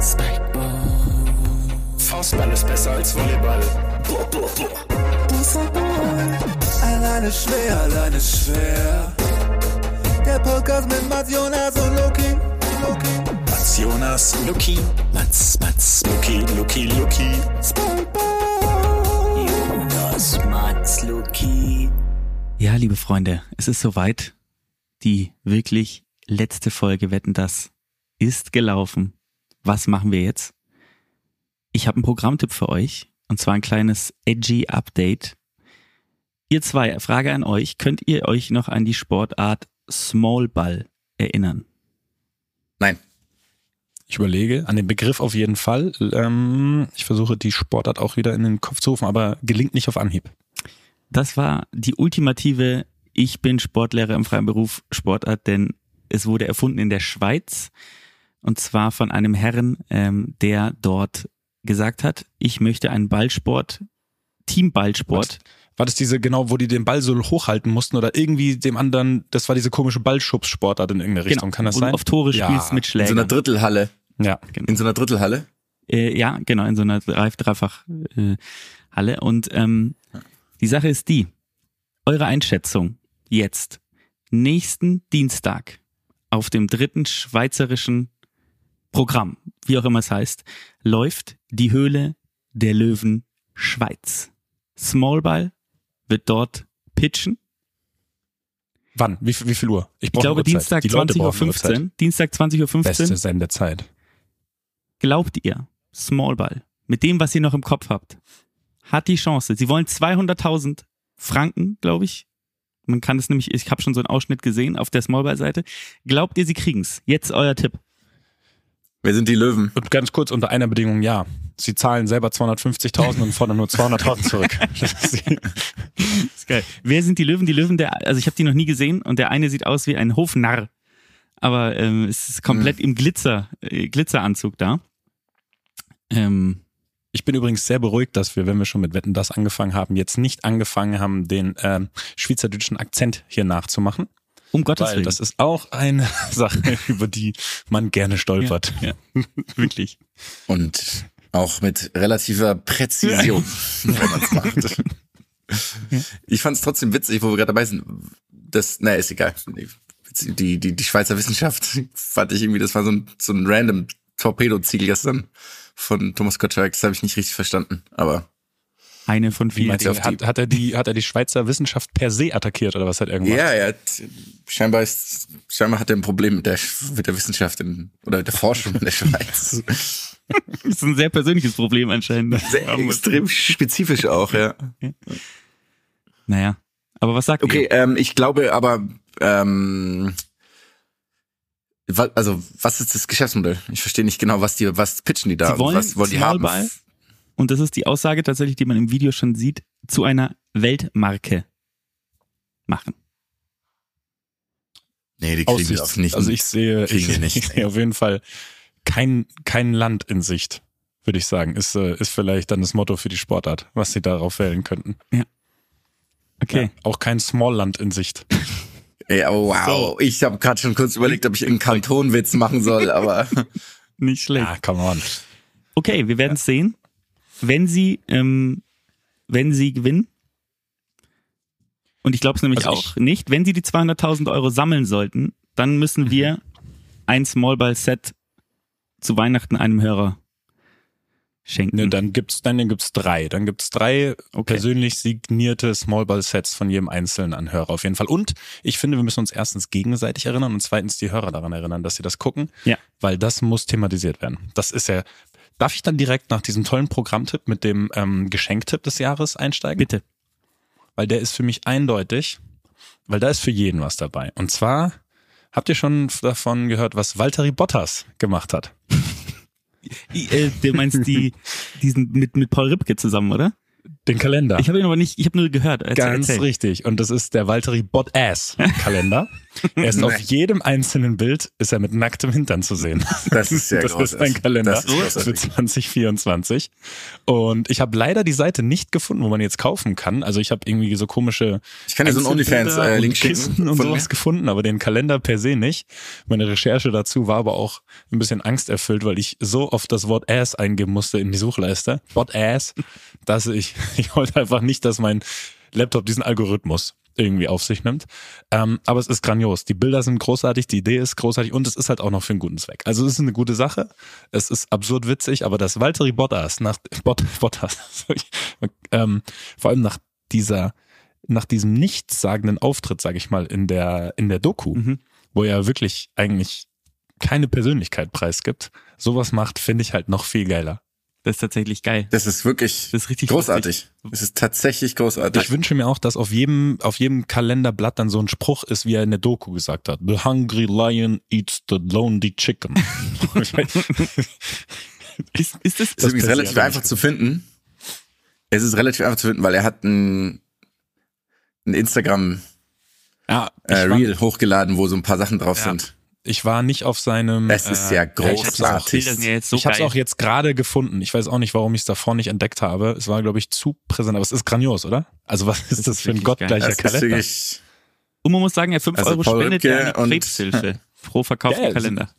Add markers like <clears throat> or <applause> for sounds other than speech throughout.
Spikeball. Faustball ist besser als Volleyball. Boah, boah, boah. Alleine schwer, alleine schwer. Der Podcast mit Mats Jonas und Loki. Loki. Mats Jonas, Luki. Mats, Mats, Luki, Luki, Luki. Spikeball. Jonas, Mats, Luki. Ja, liebe Freunde, es ist soweit. Die wirklich letzte Folge Wetten das ist gelaufen. Was machen wir jetzt? Ich habe einen Programmtipp für euch und zwar ein kleines edgy Update. Ihr zwei, Frage an euch, könnt ihr euch noch an die Sportart Smallball erinnern? Nein. Ich überlege, an den Begriff auf jeden Fall. Ähm, ich versuche die Sportart auch wieder in den Kopf zu rufen, aber gelingt nicht auf Anhieb. Das war die ultimative Ich bin Sportlehrer im freien Beruf Sportart, denn es wurde erfunden in der Schweiz und zwar von einem Herrn, ähm, der dort gesagt hat, ich möchte einen Ballsport, Teamballsport. War das diese, genau, wo die den Ball so hochhalten mussten oder irgendwie dem anderen, das war diese komische Ballschubssportart in irgendeine Richtung, kann das Genau, wo du sein? auf Tore Ja. spielst mit In so einer Schlägern. Drittelhalle. Ja. In so einer Drittelhalle. Äh, ja, genau, in so einer Dreif dreifach äh, Halle. Und ähm, die Sache ist die, eure Einschätzung jetzt, nächsten Dienstag auf dem dritten schweizerischen Programm, wie auch immer es heißt, läuft die Höhle der Löwen Schweiz. Smallball wird dort pitchen. Wann? Wie, wie viel Uhr? Ich brauche glaube. Dienstag Die Leute 20.15 brauchen eine Uhr. Dienstag 20.15 Uhr. Beste Sendezeit. Glaubt ihr, Smallball, mit dem, was ihr noch im Kopf habt, hat die Chance. Sie wollen 200.000 Franken, glaube ich. Man kann es nämlich, ich habe schon so einen Ausschnitt gesehen auf der Smallball-Seite. Glaubt ihr, sie kriegen's? Jetzt euer Tipp. Wer sind die Löwen? Und ganz kurz unter einer Bedingung, ja. Sie zahlen selber 250.000 und fordern nur 200.000 zurück. <laughs> Das ist- geil. Wer sind die Löwen? Die Löwen, der, also ich habe die noch nie gesehen und der eine sieht aus wie ein Hofnarr. Aber ähm, es ist komplett im Glitzer, äh, Glitzeranzug da. Ähm, Ich bin übrigens sehr beruhigt, dass wir, wenn wir schon mit Wetten das angefangen haben, jetzt nicht angefangen haben, den ähm, schweizerdeutschen Akzent hier nachzumachen. Um Gottes Weil Willen. das ist auch eine <laughs> Sache, über die man gerne stolpert. ja, <laughs> wirklich. Und auch mit relativer Präzision, wenn man es macht. <laughs> Ich fand es trotzdem witzig, wo wir gerade dabei sind. Das, naja, ist egal. Die, die, die Schweizer Wissenschaft fand ich irgendwie, das war so ein, so ein random Torpedo-Ziel gestern von Thomas Gottschalk. Das habe ich nicht richtig verstanden. Aber Eine von vielen. die- hat, hat, er die, hat er die Schweizer Wissenschaft per se attackiert oder was hat er gemacht? ja, er hat, scheinbar ist, scheinbar hat er ein Problem mit der, mit der Wissenschaft in, oder der Forschung in der Schweiz. <laughs> Das ist ein sehr persönliches Problem anscheinend. Sehr extrem spezifisch auch, ja. Naja. Aber was sagt Okay, ihr? ähm, ich glaube aber, ähm, also was ist das Geschäftsmodell? Ich verstehe nicht genau, was die, was pitchen die da? Sie wollen was wollen die haben? Smallball und das ist die Aussage tatsächlich, die man im Video schon sieht, zu einer Weltmarke machen. Nee, die kriegen Aussicht. das nicht. Also ich sehe, ich, ich <laughs> sehe auf jeden Fall kein, kein Land in Sicht, würde ich sagen. Ist, äh, ist vielleicht dann das Motto für die Sportart, was sie darauf wählen könnten. Okay. Ja, auch kein Smallland in Sicht. <laughs> Ey, oh, wow. Ich habe gerade schon kurz überlegt, ob ich irgendeinen Kantonwitz machen soll, aber <laughs> Nicht schlecht. Ja, come on. Okay, wir werden es sehen. Wenn sie, ähm, wenn sie gewinnen, und ich glaube es nämlich Also auch nicht, wenn sie die 200.000 Euro sammeln sollten, dann Mhm. müssen wir ein Smallball-Set zu Weihnachten einem Hörer schenken. Ne, dann gibt's, dann gibt's drei. Dann gibt's drei Okay. persönlich signierte Smallball-Sets von jedem einzelnen Anhörer auf jeden Fall. Und ich finde, wir müssen uns erstens gegenseitig erinnern und zweitens die Hörer daran erinnern, dass sie das gucken. Ja. Weil das muss thematisiert werden. Das ist ja. Darf ich dann direkt nach diesem tollen Programmtipp mit dem ähm, Geschenktipp des Jahres einsteigen? Bitte. Weil der ist für mich eindeutig, weil da ist für jeden was dabei. Und zwar habt ihr schon davon gehört, was Valtteri Bottas gemacht hat? <laughs> Äh, du meinst die, diesen mit, mit Paul Ripke zusammen, oder? Den Kalender. Ich habe ihn aber nicht, ich habe nur gehört. Erzähl, Ganz erzähl. richtig. Und das ist der Valtteri Bot-Ass Kalender. <laughs> er ist auf jedem einzelnen Bild ist er mit nacktem Hintern zu sehen. Das ist sehr <laughs> Das ist großartig. ein Kalender Das ist für großartig. 2024. Und ich habe leider die Seite nicht gefunden, wo man jetzt kaufen kann. Also ich habe irgendwie so komische Ich kann dir so einen OnlyFans-Link und schicken. Und sowas gefunden, aber den Kalender per se nicht. Meine Recherche dazu war aber auch ein bisschen angsterfüllt, weil ich so oft das Wort Ass eingeben musste in die Suchleiste. Bot Ass, dass ich, <laughs> ich wollte einfach nicht, dass mein Laptop diesen Algorithmus irgendwie auf sich nimmt. Ähm, aber es ist grandios. Die Bilder sind großartig, die Idee ist großartig und es ist halt auch noch für einen guten Zweck. Also es ist eine gute Sache. Es ist absurd witzig, aber das Valtteri Bottas nach <laughs> Bot, Bottas, <laughs> ähm, vor allem nach dieser nach diesem nichtssagenden Auftritt, sage ich mal, in der in der Doku, Mhm. wo er wirklich eigentlich keine Persönlichkeit preisgibt, sowas macht, finde ich halt noch viel geiler. Das ist tatsächlich geil. Das ist wirklich Das ist richtig großartig. Es ist tatsächlich großartig. Ich wünsche mir auch, dass auf jedem, auf jedem Kalenderblatt dann so ein Spruch ist, wie er in der Doku gesagt hat. The hungry lion eats the lonely chicken. <laughs> Ist, ist das, ist übrigens per se relativ einfach zu finden. Es ist relativ einfach zu finden, weil er hat ein, ein Instagram ja, ich, äh, Reel hochgeladen, wo so ein paar Sachen drauf Ja. sind. Ich war nicht auf seinem. Es ist ja großartig. Sind ja jetzt so ich habe es auch jetzt gerade gefunden. Ich weiß auch nicht, warum ich es davor nicht entdeckt habe. Es war, glaube ich, zu präsent. Aber es ist grandios, oder? Also was ist das, ist für ein gottgleicher Das Kalender? Und man muss sagen, er 5 Also Euro Paul spendet ja an Krebshilfe <laughs> pro verkauften ja, Kalender.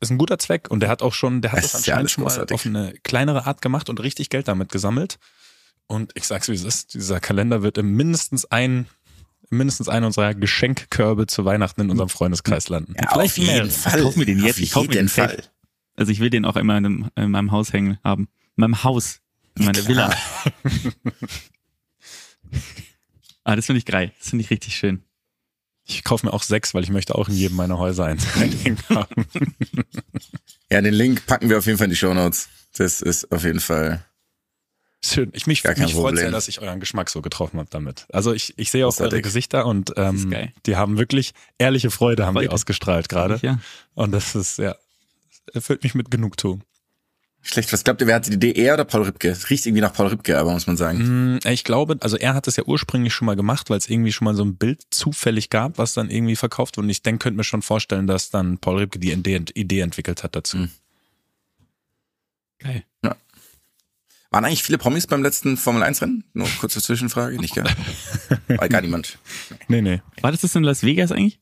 ist ein guter Zweck und der hat auch schon, der hat Es das ja anscheinend schon mal großartig. auf eine kleinere Art gemacht und richtig Geld damit gesammelt. Und ich sag's wie es ist, dieser Kalender wird im mindestens ein mindestens einen unserer Geschenkkörbe zu Weihnachten in unserem Freundeskreis landen. ja, Vielleicht auf jeden mehrere. Fall. Ich kauf mir den jetzt, Auf ich kauf mir jeden den safe. Fall. Also ich will den auch immer in, einem, in meinem Haus hängen haben. In meinem Haus. In meiner Villa. <laughs> ah, das finde ich geil. Das finde ich richtig schön. Ich kaufe mir auch sechs, weil ich möchte auch in jedem meiner Häuser eins <laughs> ein haben. Ja, den Link packen wir auf jeden Fall in die Show Notes. Das ist auf jeden Fall. Schön. Ich mich, Gar mich freut sehr, dass ich euren Geschmack so getroffen habe damit. Also ich, ich sehe auch eure. Gesichter und ähm, die haben wirklich ehrliche Freude, haben die Freude. ausgestrahlt gerade. Ja. Und das ist, ja, erfüllt mich mit Genugtuung. Schlecht, was glaubt ihr, wer hatte die Idee? Er oder Paul Ripke? Es riecht irgendwie nach Paul Ripke, aber muss man sagen. Hm, Ich glaube, also er hat es ja ursprünglich schon mal gemacht, weil es irgendwie schon mal so ein Bild zufällig gab, was dann irgendwie verkauft wurde. Und ich denke, könnte mir schon vorstellen, dass dann Paul Ripke die Idee, entwickelt hat dazu. Mhm. Geil. Waren eigentlich viele Promis beim letzten Formel 1 Rennen? Nur kurze Zwischenfrage, nicht gar. <laughs> War gar niemand. Nee, nee. War das das in Las Vegas eigentlich?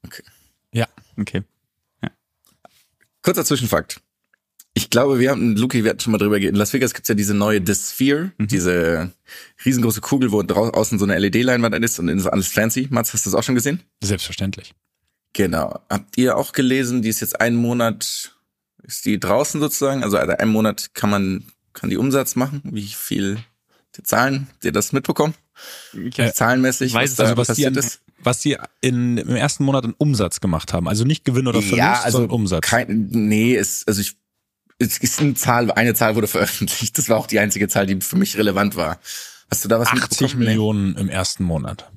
Ja. Okay. Kurzer Zwischenfakt. Ich glaube, wir haben, Luki, wir hatten schon mal drüber geredet. In Las Vegas gibt's ja diese neue The Sphere, diese riesengroße Kugel, wo drau außen so eine LED-Leinwand ist und innen so alles fancy. Mats, hast du das auch schon gesehen? Selbstverständlich. Genau. Habt ihr auch gelesen, die ist jetzt einen Monat, ist die draußen sozusagen? Also also einen Monat kann man, kann die Umsatz machen? Wie viel die Zahlen? Habt ihr das mitbekommen? Äh, Zahlenmäßig, weiß was es, da Also was die, passiert an, ist? was die in, im ersten Monat in Umsatz gemacht haben. Also nicht Gewinn oder Verlust, ja, also sondern Umsatz. Kein, nee, ist, also ich, es ist eine Zahl, eine Zahl wurde <laughs> veröffentlicht. Das war auch die einzige Zahl, die für mich relevant war. Hast du da was 80 mitbekommen? Nee. Millionen im ersten Monat.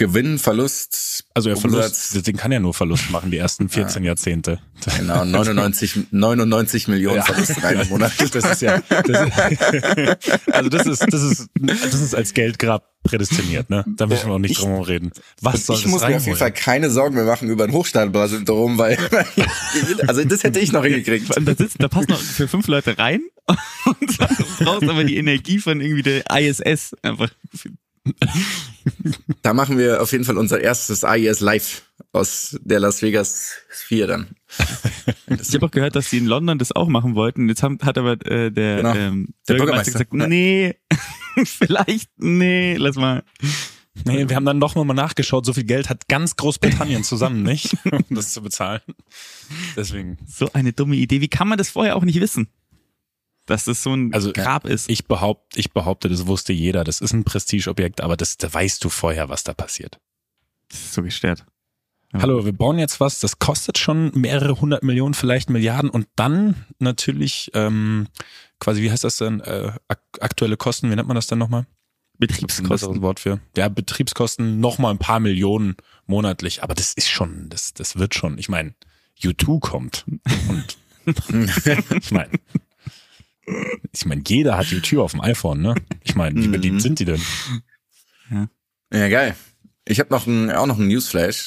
Gewinn, Verlust, Also der Umsatz. Verlust, den kann ja nur Verlust machen, die ersten <laughs> 14 Jahrzehnte. Genau, 99, 99 Millionen Ja. Verlust in einem Monat. Das ist ja, das ist, <laughs> also das ist, das ist, das ist als Geldgrab prädestiniert, ne? Da müssen wir auch nicht Ich- drum herum reden. Was soll ich das muss mir auf jeden Fall keine Sorgen mehr machen über ein Hochstapler-Syndrom, weil, <laughs> also das hätte ich noch hingekriegt. Da, sitzt, da passen noch für fünf Leute rein und dann brauchst aber die Energie von irgendwie der ISS einfach. <laughs> Da machen wir auf jeden Fall unser erstes AIS Live aus der Las Vegas 4 dann. <laughs> Ich habe auch gehört, dass die in London das auch machen wollten. Jetzt haben, hat aber äh, der, Genau. ähm, Der Bürgermeister gesagt, nee, <laughs> vielleicht, nee, lass mal. Nee, wir haben dann noch mal nachgeschaut, so viel Geld hat ganz Großbritannien zusammen nicht, um das zu bezahlen. Deswegen. So eine dumme Idee. Wie kann man das vorher auch nicht wissen? Dass das so ein Also, Grab ist. Ich behaupte, ich behaupte, das wusste jeder. Das ist ein Prestigeobjekt, aber das, da weißt du vorher, was da passiert. Das ist so gestört. Ja. Hallo, wir bauen jetzt was, das kostet schon mehrere hundert Millionen, vielleicht Milliarden und dann natürlich ähm, quasi, wie heißt das denn, äh, ak aktuelle Kosten, wie nennt man das denn nochmal? Betriebskosten. Wort für. Ja, Betriebskosten nochmal ein paar Millionen monatlich, aber das ist schon, das, das wird schon. Ich meine, U2 kommt und <laughs> <laughs> ich meine, Ich meine, jeder hat die Tür auf dem iPhone, ne? Ich meine, wie Mhm. bedient sind die denn? Ja, geil. Ich habe noch ein, auch noch einen Newsflash.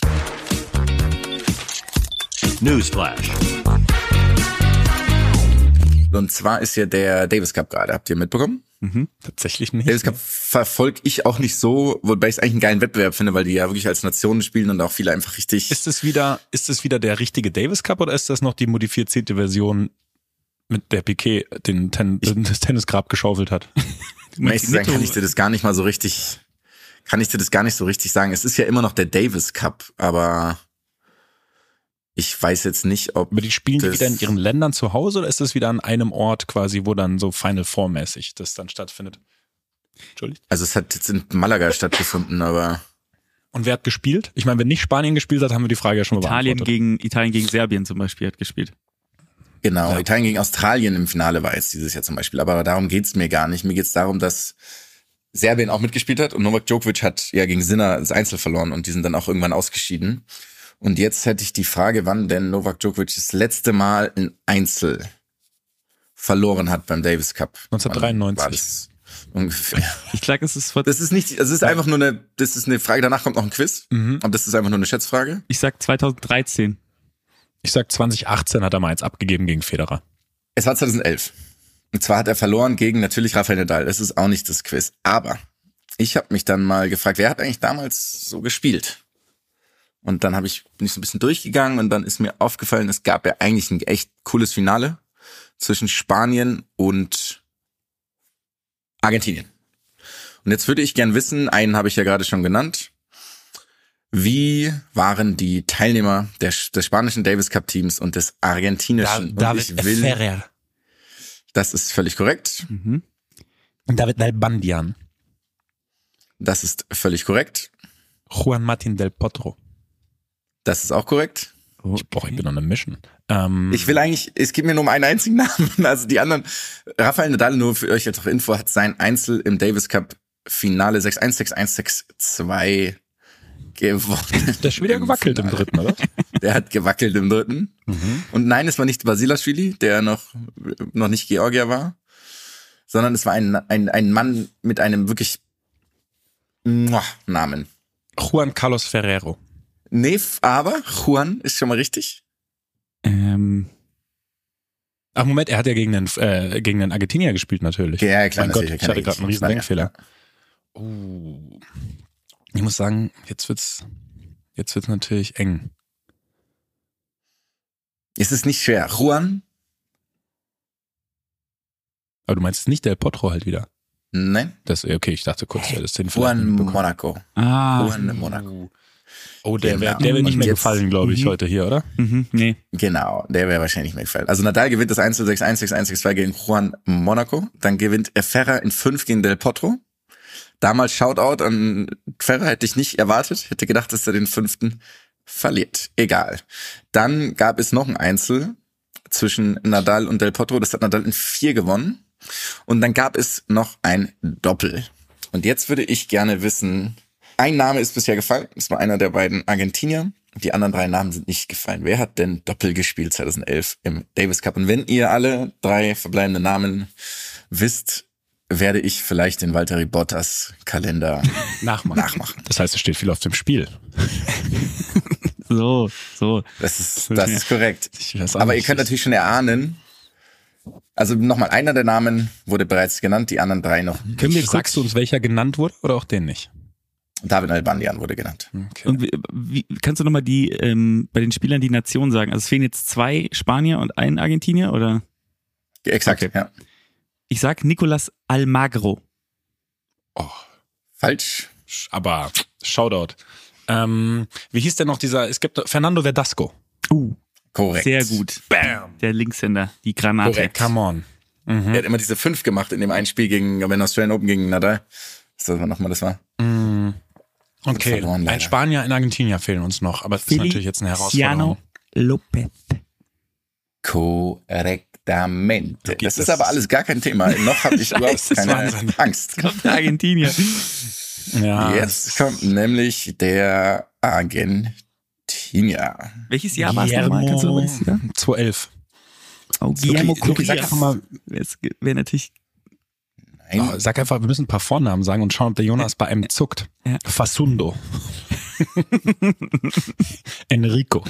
Newsflash. Und zwar ist ja der Davis Cup gerade. Habt ihr mitbekommen? Tatsächlich nicht. Davis Cup verfolge ich auch nicht so, wobei ich es eigentlich einen geilen Wettbewerb finde, weil die ja wirklich als Nationen spielen und auch viele einfach richtig. Ist es wieder, ist es wieder der richtige Davis Cup oder ist das noch die modifizierte Version, mit der Piquet den Ten, <laughs> das Tennisgrab geschaufelt hat? <laughs> Zu sein, kann ich dir das gar nicht mal so richtig, kann ich dir das gar nicht so richtig sagen. Es ist ja immer noch der Davis Cup, aber ich weiß jetzt nicht, ob Aber die spielen die wieder in ihren Ländern zu Hause oder ist das wieder an einem Ort quasi, wo dann so Final Four mäßig das dann stattfindet? Entschuldigt. also es hat jetzt in Malaga stattgefunden, aber Und wer hat gespielt? Ich meine, wenn nicht Spanien gespielt hat, haben wir die Frage ja schon mal Italien beantwortet. gegen, Italien gegen Serbien zum Beispiel hat gespielt. Genau, Ja. Italien gegen Australien im Finale war jetzt dieses Jahr zum Beispiel, aber darum geht's mir gar nicht. Mir geht's darum, dass Serbien auch mitgespielt hat und Novak Djokovic hat ja gegen Sinner das Einzel verloren und die sind dann auch irgendwann ausgeschieden. Und jetzt hätte ich die Frage, wann denn Novak Djokovic das letzte Mal ein Einzel verloren hat beim Davis Cup. 1993. Wann War das ungefähr. Ich sag, es ist vor, Das ist nicht, es ist einfach nur eine, das ist eine Frage, danach kommt noch ein Quiz. Mhm. Und das ist einfach nur eine Schätzfrage. ich sag 2013. Ich sag 2018 hat er mal eins abgegeben gegen Federer. Es war 2011. Und zwar hat er verloren gegen natürlich Rafael Nadal. Das ist auch nicht das Quiz. Aber ich habe mich dann mal gefragt, wer hat eigentlich damals so gespielt? Und dann habe ich bin ich so ein bisschen durchgegangen und dann ist mir aufgefallen, es gab ja eigentlich ein echt cooles Finale zwischen Spanien und Argentinien. Und jetzt würde ich gern wissen, einen habe ich ja gerade schon genannt. Wie waren die Teilnehmer der, des spanischen Davis Cup Teams und des argentinischen? und ich will, Ferrer. das ist völlig korrekt. Mhm. David Nalbandian. Das ist völlig korrekt. Juan Martin del Potro. Das ist auch korrekt. Ich brauche ich bin on a mission. Ähm, Ich will eigentlich, es geht mir nur um einen einzigen <laughs> Namen. Also die anderen, Rafael Nadal, nur für euch jetzt noch Info, hat sein Einzel im Davis Cup Finale 6-1, 6-1, 6-2 gewonnen. <laughs> der ist schon wieder gewackelt im dritten, oder? Der hat gewackelt im dritten. Und nein, es war nicht Basilashvili, der noch, noch nicht Georgier war, sondern es war ein, ein, ein Mann mit einem wirklich Namen. Juan Carlos Ferrero. Nee, aber Juan ist schon mal richtig. Ähm, Ach Moment, er hat ja gegen den, äh, gegen den Argentinier gespielt natürlich. Ja, klar, mein Gott, ich hatte gerade einen riesen Denkfehler. Oh. Ich muss sagen, jetzt wird's, jetzt wird's natürlich eng. Es ist nicht schwer. Juan? Aber du meinst nicht Del Potro halt wieder. Nein. Das, okay, ich dachte kurz, ja, das den Juan Monaco. ah, Juan Monaco. Oh, der, wär, Genau. der wird nicht mehr jetzt- gefallen, glaube ich, Mhm. heute hier, oder? mhm, nee. Genau, der wäre wahrscheinlich mehr gefallen. Also Nadal gewinnt das 1 zu 6, 1 6, 1 6, 2 gegen Juan Monaco. Dann gewinnt er Ferrer in 5 gegen Del Potro. Damals Shoutout an Ferrer hätte ich nicht erwartet. Hätte gedacht, dass er den fünften verliert. Egal. Dann gab es noch ein Einzel zwischen Nadal und Del Potro. Das hat Nadal in 4 gewonnen. Und dann gab es noch ein Doppel. Und jetzt würde ich gerne wissen, ein Name ist bisher gefallen. Das war einer der beiden Argentinier. Die anderen drei Namen sind nicht gefallen. Wer hat denn Doppel gespielt 2011 im Davis Cup? Und wenn ihr alle drei verbleibenden Namen wisst, werde ich vielleicht den Valtteri Bottas Kalender <laughs> Nachmachen. nachmachen. Das heißt, es steht viel auf dem Spiel. <laughs> So, so. Das ist, das ist korrekt. Aber ihr könnt natürlich schon erahnen, also nochmal, einer der Namen wurde bereits genannt, die anderen drei noch. nicht. Können wir Sagst du uns, welcher genannt wurde oder auch den nicht? David Albandian wurde genannt. Okay. Und wie, wie, kannst du nochmal die, ähm, bei den Spielern die Nation sagen? Also es fehlen jetzt zwei Spanier und ein Argentinier, oder? Exakt, Okay. ja. Ich sag Nicolas Almagro. oh, Falsch. aber Shoutout. Ähm, wie hieß denn noch dieser, es gibt Fernando Verdasco. Uh, Korrekt. sehr gut. Bam. Der Linkshänder, die Granate. Korrekt. Come on. Er hat immer diese fünf gemacht in dem einen Spiel gegen, den Australian Open gegen Nadal. Was das nochmal das war? Mm. Okay, verloren, ein Spanier, ein Argentinier fehlen uns noch, aber das ist natürlich jetzt eine Herausforderung. Lopez. Korrektamente. Okay, das, das ist aber alles gar kein Thema. Noch habe ich <laughs> überhaupt keine Wahnsinn. Angst. Der Argentinier. Ja, Jetzt kommt nämlich der Argentinier. Welches Jahr war es nochmal? Kannst du nochmal das Jahr? 2011. Oh, Guillermo Luki, sag einfach mal, Wäre wär natürlich Nein. oh, sag einfach, wir müssen ein paar Vornamen sagen und schauen, ob der Jonas bei einem zuckt. Ja. Fasundo. <laughs> Enrico.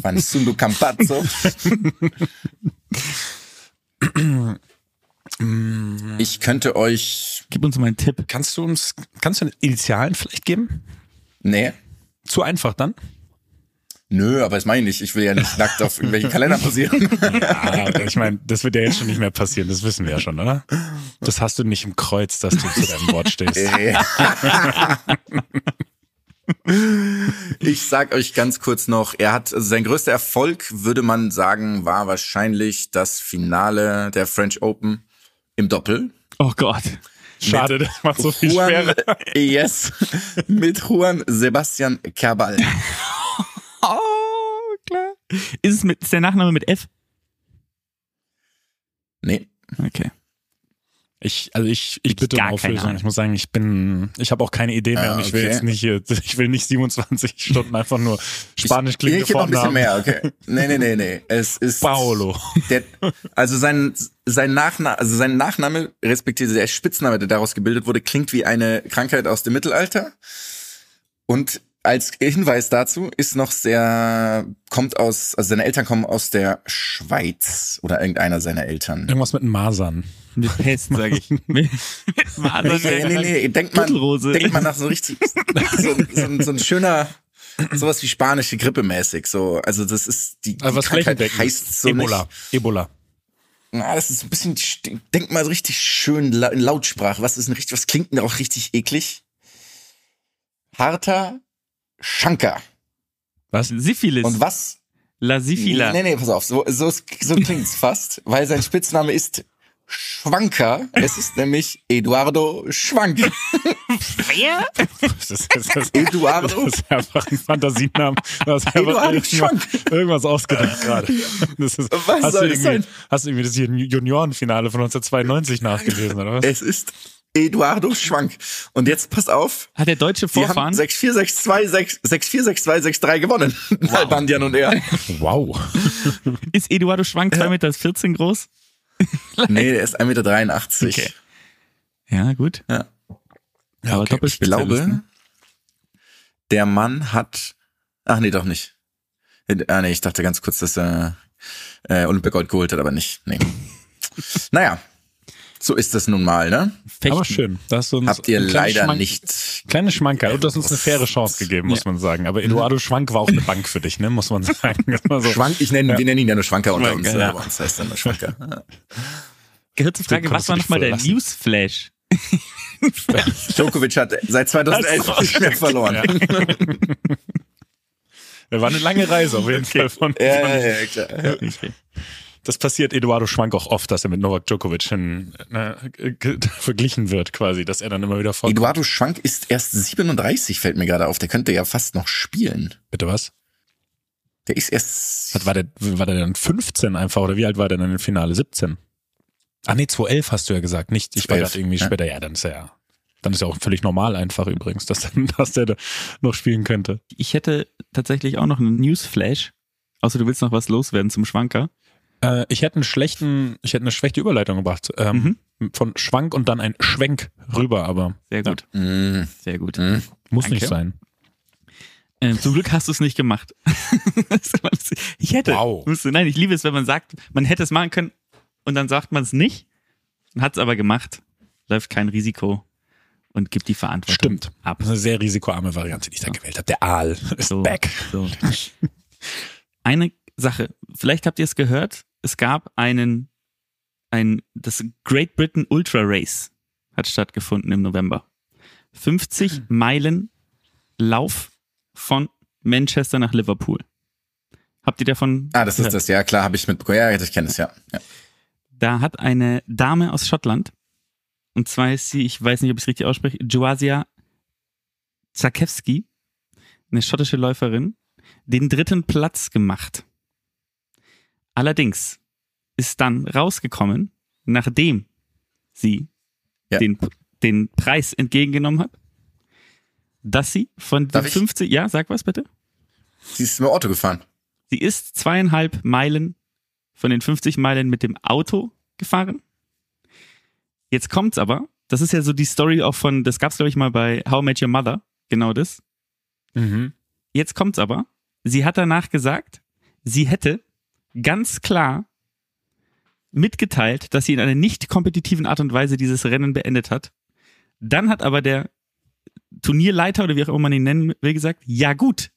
Fansundo Campazzo. <clears throat> ich könnte euch. Gib uns mal einen Tipp. Kannst du uns, kannst du Initialen vielleicht geben? Nee. Zu einfach dann? Nö, aber das meine ich nicht. Ich will ja nicht nackt auf irgendwelchen <laughs> Kalender posieren. Ja, ich meine, das wird ja jetzt schon nicht mehr passieren, das wissen wir ja schon, oder? Das hast du nicht im Kreuz, dass du zu deinem Wort stehst. <laughs> Ich sag euch ganz kurz noch, er hat also sein größter Erfolg, würde man sagen, war wahrscheinlich das Finale der French Open im Doppel. Oh Gott. Schade, das macht so viel Juan, schwerer. yes, mit Juan Sebastian Kerbal. <laughs> Oh, klar. Ist es mit, ist der Nachname mit F? Nee, Okay. Ich, also ich, ich bitte um Auflösung. Ich muss sagen, ich bin, ich habe auch keine Idee mehr Ah, und ich will jetzt nicht hier, <laughs> ich will nicht 27 <laughs> Stunden einfach nur Spanisch klingende ich, ich noch ein bisschen mehr, okay. Nee, nee, nee, nee. Es ist Paolo. Der, also sein, sein, Nachna also sein Nachname, respektive der Spitzname, der daraus gebildet wurde, klingt wie eine Krankheit aus dem Mittelalter. Und als Hinweis dazu ist noch sehr, kommt aus, also seine Eltern kommen aus der Schweiz oder irgendeiner seiner Eltern. Irgendwas mit Masern. <laughs> Mit Pest, sage ich. mit mit. Nee, nee, nee, denkt man, denkt man nach so richtig, <laughs> so, so, ein- so ein schöner, sowas wie spanische Grippe mäßig, so. Also das ist, die, die Also was Krankheit heißt so Ebola. nicht. Ebola. Na, das ist ein bisschen, denk mal so richtig schön in Lautsprache. Was ist ein richtig, was klingt denn auch richtig eklig? Harter Schanker. Was? Syphilis. Und was? La Syphila. Nee, nee, pass auf, so, so, so klingt's fast, weil sein Spitzname ist Schwanker. Es ist nämlich Eduardo Schwank. Wer? Das ist, das ist, Eduardo. das ist einfach ein Fantasienamen. Hast einfach Eduardo irgendwas, Schwank. irgendwas ausgedacht gerade. Das ist, Was hast soll du das irgendwie, sein? Hast du irgendwie das hier Juniorenfinale von 1992 nachgelesen, oder was? Es ist Eduardo Schwank. Und jetzt pass auf. Hat der deutsche Vorfahren? 6-4-6-2, 6-4-6-2-6-3 gewonnen. Albandian und er. Wow. Ist Eduardo Schwank 2,14 Meter groß? Nee, der ist 1,83 Meter. Okay. Ja, gut. Ja. Aber okay. Ich Doppelspezialist, glaube, ne? der Mann hat. Ach nee, doch nicht. Ah nee, ich dachte ganz kurz, dass er äh, Olympiagold geholt hat, aber nicht. Nee. <laughs> naja, so ist das nun mal, ne? Fechten. Aber schön. Da hast du uns Habt ihr leider Schmank- nicht. Kleine Schmankerl. Und du hast uns eine faire Chance gegeben, muss man sagen. Aber Eduardo Schwank war auch eine Bank für dich, ne? Muss man sagen. Das so. Schwank, ich nenne, wir nennen ihn ja nur Schwanker unter uns. Schwanker, Ja. ja. Bei uns heißt er nur Schwanker. <laughs> Kurze Frage, was war nochmal der Newsflash? <laughs> Djokovic hat seit 2011 nicht mehr <laughs> verloren. Ja. Das war eine lange Reise auf jeden Fall von, Ja, von ja, ja, klar. Okay. Das passiert Eduardo Schwank auch oft, dass er mit Novak Djokovic hin, ne, <laughs> verglichen wird, quasi, dass er dann immer wieder vor. Eduardo Schwank ist erst 37, fällt mir gerade auf. Der könnte ja fast noch spielen. Bitte was? Der ist erst. Was war der, war der dann 15 einfach oder wie alt war der dann im Finale? 17? Ah nee, 2011 hast du ja gesagt, nicht. Ich war 12, gerade irgendwie ja. später. Ja, dann ist er ja. Dann ist er auch völlig normal einfach übrigens, dass, dann, <laughs> dass der da noch spielen könnte. Ich hätte tatsächlich auch noch einen Newsflash. Außer du willst noch was loswerden zum Schwanker. Äh, ich hätte einen schlechten, ich hätte eine schlechte Überleitung gebracht. Ähm, Von Schwank und dann ein Schwenk rüber, aber Sehr gut. Mm, Sehr gut. mm. muss Danke. nicht sein. Ähm, zum Glück hast du es nicht gemacht. <laughs> ich hätte. Wow. Musste, nein, ich liebe es, wenn man sagt, man hätte es machen können und dann sagt man es nicht und hat es aber gemacht. Läuft kein Risiko und gibt die Verantwortung Stimmt. ab. Das ist eine sehr risikoarme Variante, die ich da gewählt habe. Der Aal ist So, back. So. Eine Sache, vielleicht habt ihr es gehört, es gab einen, ein, das Great Britain Ultra Race hat stattgefunden im November. 50 <clears throat> Meilen Lauf von Manchester nach Liverpool. Habt ihr davon? Ah, das ist gehört? das, ja klar, habe ich mitbekommen. Ja, ich kenne es, ja. ja. Da hat eine Dame aus Schottland, und zwar ist sie, ich weiß nicht, ob ich es richtig ausspreche, Joasia Zakewski, eine schottische Läuferin, den dritten Platz gemacht. Allerdings ist dann rausgekommen, nachdem sie Ja. den, den Preis entgegengenommen hat, dass sie von den Darf ich? 50, ja, sag was bitte. Sie ist mit dem Auto gefahren. Sie ist zweieinhalb Meilen von den 50 Meilen mit dem Auto gefahren. Jetzt kommt's aber. Das ist ja so die Story auch von, das gab's glaube ich mal bei How I Met Your Mother. Genau das. Mhm. Jetzt kommt's aber. Sie hat danach gesagt, sie hätte ganz klar mitgeteilt, dass sie in einer nicht kompetitiven Art und Weise dieses Rennen beendet hat. Dann hat aber der Turnierleiter oder wie auch immer man ihn nennen will gesagt, ja gut.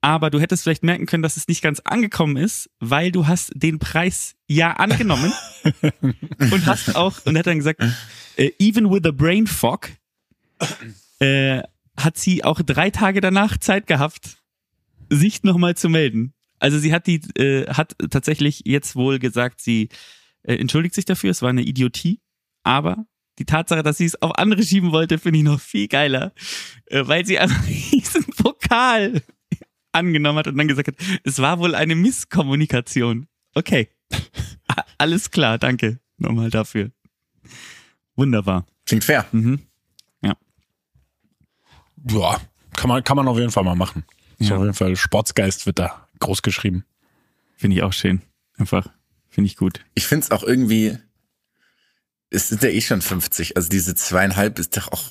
Aber du hättest vielleicht merken können, dass es nicht ganz angekommen ist, weil du hast den Preis ja angenommen <laughs> und hast auch, und hat dann gesagt, äh, even with a brain fog, äh, hat sie auch drei Tage danach Zeit gehabt, sich nochmal zu melden. Also sie hat die, äh, hat tatsächlich jetzt wohl gesagt, sie äh, entschuldigt sich dafür, es war eine Idiotie, aber die Tatsache, dass sie es auf andere schieben wollte, finde ich noch viel geiler, äh, weil sie einfach <laughs> diesen Pokal angenommen hat und dann gesagt hat, es war wohl eine Misskommunikation. Okay, <laughs> alles klar, danke nochmal dafür. Wunderbar. Klingt fair. Mhm. Ja, kann man, kann man auf jeden Fall mal machen. Ist Ja. auf jeden Fall Sportsgeist wird da groß geschrieben. Finde ich auch schön. Einfach, finde ich gut. Ich find's auch irgendwie, es sind ja eh schon 50. Also diese zweieinhalb ist doch auch,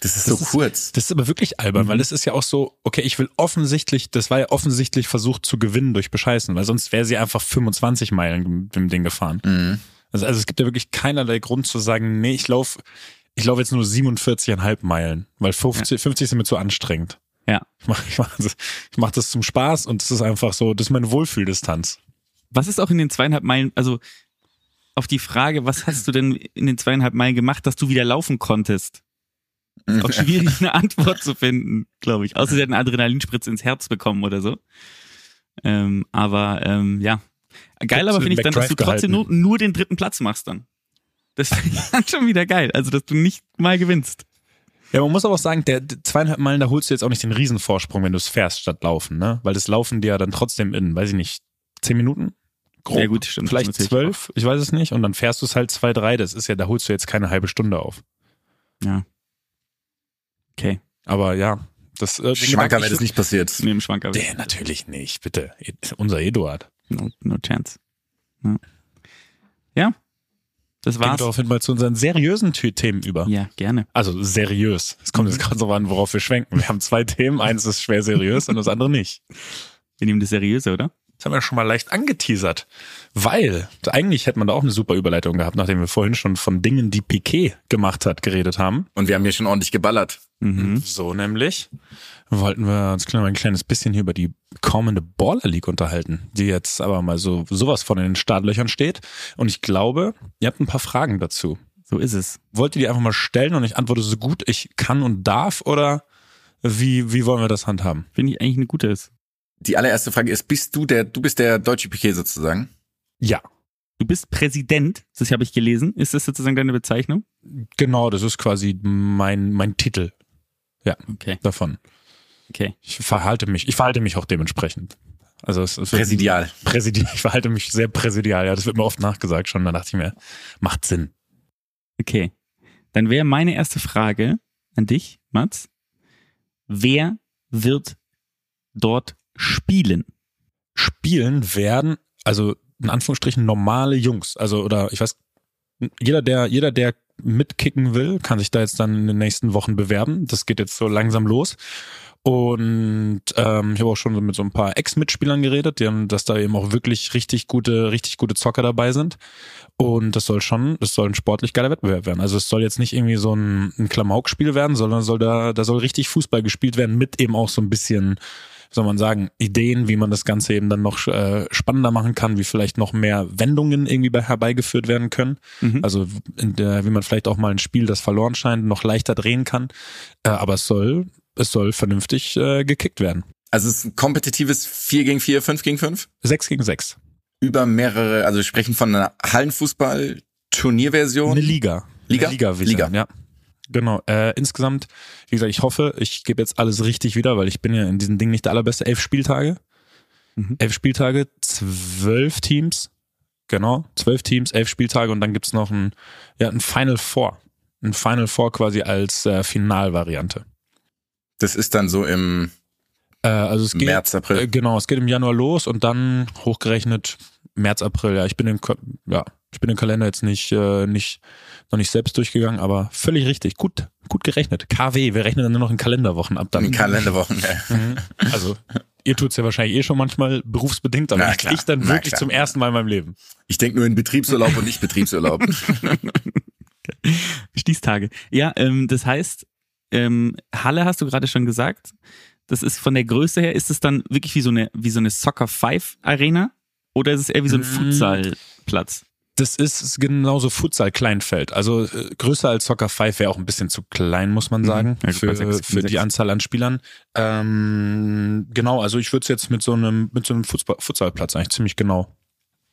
das ist Das so ist- kurz. Das ist aber wirklich albern, Mhm. weil es ist ja auch so, okay, ich will offensichtlich, das war ja offensichtlich versucht zu gewinnen durch Bescheißen, weil sonst wäre sie einfach 25 Meilen mit dem Ding gefahren. Mhm. Also, also es gibt ja wirklich keinerlei Grund zu sagen, nee, ich laufe ich lauf jetzt nur 47,5 Meilen, weil 50, 50 sind mir zu anstrengend. Ja. Ich mache ich mach das, ich mach das zum Spaß und das ist einfach so, das ist meine Wohlfühldistanz. Was ist auch in den zweieinhalb Meilen, also auf die Frage, was hast du denn in den zweieinhalb Meilen gemacht, dass du wieder laufen konntest? Ist auch schwierig, <laughs> eine Antwort zu finden, glaube ich. Außer sie hat einen Adrenalinspritz ins Herz bekommen oder so. Ähm, aber ähm, ja. Geil aber finde ich dann, dass du trotzdem nur, nur den dritten Platz machst dann. Das finde ich dann schon wieder geil. Also, dass du nicht mal gewinnst. Ja, man muss aber auch sagen, der der zweieinhalb Meilen, da holst du jetzt auch nicht den Riesenvorsprung, wenn du es fährst statt laufen, ne? Weil das Laufen dir ja dann trotzdem in, weiß ich nicht, zehn Minuten? Grob. Ja, gut, stimmt, Vielleicht zwölf, ich weiß es nicht. Und dann fährst du es halt zwei, drei. Das ist ja, da holst du jetzt keine halbe Stunde auf. Ja. Okay. Aber ja, das äh, Schwanker wäre das nicht passiert. Nee, im Schwank aber Der natürlich nicht, bitte. Unser Eduard. no, no chance. Ja. ja. Das Gehen wir war's. daraufhin mal zu unseren seriösen Themen über. Ja, gerne. Also seriös. Es kommt jetzt gerade so an, worauf wir schwenken. Wir haben zwei Themen. Eines ist schwer seriös und das andere nicht. Wir nehmen das seriöse, oder? Das haben wir schon mal leicht angeteasert. Weil, eigentlich hätte man da auch eine super Überleitung gehabt, nachdem wir vorhin schon von Dingen, die Piquet gemacht hat, geredet haben. Und wir haben hier schon ordentlich geballert. Mhm. So nämlich wollten wir uns ein kleines bisschen hier über die kommende Baller League unterhalten, die jetzt aber mal so sowas von in den Startlöchern steht. Und ich glaube, ihr habt ein paar Fragen dazu. So ist es. Wollt ihr die einfach mal stellen und ich antworte so gut ich kann und darf oder wie, wie wollen wir das handhaben? Finde ich eigentlich eine gute ist. Die allererste Frage ist, bist du der, du bist der deutsche Piquet sozusagen? Ja, Du bist Präsident, das habe ich gelesen. Ist das sozusagen deine Bezeichnung? genau, das ist quasi mein, mein Titel Okay, davon. okay. Ich verhalte mich, ich verhalte mich auch dementsprechend. Also es, es wird- Präsidial. Präsidial, ich verhalte mich sehr präsidial, ja, das wird mir oft nachgesagt schon, da dachte ich mir, macht Sinn. Okay. Dann wäre meine erste Frage an dich, Mats. Wer wird dort spielen? Spielen werden, also in Anführungsstrichen normale Jungs, also oder ich weiß, jeder der, jeder der mitkicken will, kann sich da jetzt dann in den nächsten Wochen bewerben. Das geht jetzt so langsam los. Und ähm, ich habe auch schon mit so ein paar Ex-Mitspielern geredet, die haben, dass da eben auch wirklich richtig gute, richtig gute Zocker dabei sind. Und das soll schon, das soll ein sportlich geiler Wettbewerb werden. Also es soll jetzt nicht irgendwie so ein, ein Klamauk-Spiel werden, sondern soll da, da soll richtig Fußball gespielt werden mit eben auch so ein bisschen, soll man sagen, Ideen, wie man das Ganze eben dann noch äh, spannender machen kann, wie vielleicht noch mehr Wendungen irgendwie bei, herbeigeführt werden können. Mhm. Also in der, wie man vielleicht auch mal ein Spiel, das verloren scheint, noch leichter drehen kann. Äh, aber es soll, es soll vernünftig äh, gekickt werden. Also es ist ein kompetitives 4 gegen 4, 5 gegen 5? Sechs gegen sechs. Über mehrere, also wir sprechen von einer Hallenfußball-Turnierversion. Eine Liga. Liga? Liga, Liga. ja. Genau. Äh, insgesamt, wie gesagt, ich hoffe, ich gebe jetzt alles richtig wieder, weil ich bin ja in diesem Ding nicht der allerbeste. Elf Spieltage. Mhm. Elf Spieltage, zwölf Teams. Genau, zwölf Teams, elf Spieltage und dann gibt's noch ein, ja, ein Final Four. Ein Final Four quasi als äh, Finalvariante. Das ist dann so im Äh, also es geht, März, April. Äh, genau, es geht im Januar los und dann hochgerechnet März, April. Ja, ich bin Ko- ja, ich bin den Kalender jetzt nicht, äh, nicht, noch nicht selbst durchgegangen, aber völlig richtig. Gut, gut gerechnet. KW, wir rechnen dann nur noch in Kalenderwochen ab dann. In Kalenderwochen. ja. Mhm. Also, ihr tut's ja wahrscheinlich eh schon manchmal berufsbedingt, aber klar, ich dann wirklich zum ersten Mal in meinem Leben. Ich denke nur in Betriebsurlaub und nicht Betriebsurlaub. <laughs> Stichstage. Ja, ähm, das heißt, ähm, Halle hast du gerade schon gesagt. Das ist von der Größe her, ist es dann wirklich wie so eine, wie so eine Soccer 5 Arena? Oder ist es eher wie so ein Mm. Futsalplatz? Das ist genauso Futsal Kleinfeld. Also äh, größer als Soccer 5 wäre auch ein bisschen zu klein, muss man sagen, Mhm. Ja, für, für die Anzahl an Spielern. Ähm, genau, also ich würde es jetzt mit so einem mit so einem Futsal, Futsalplatz eigentlich ziemlich genau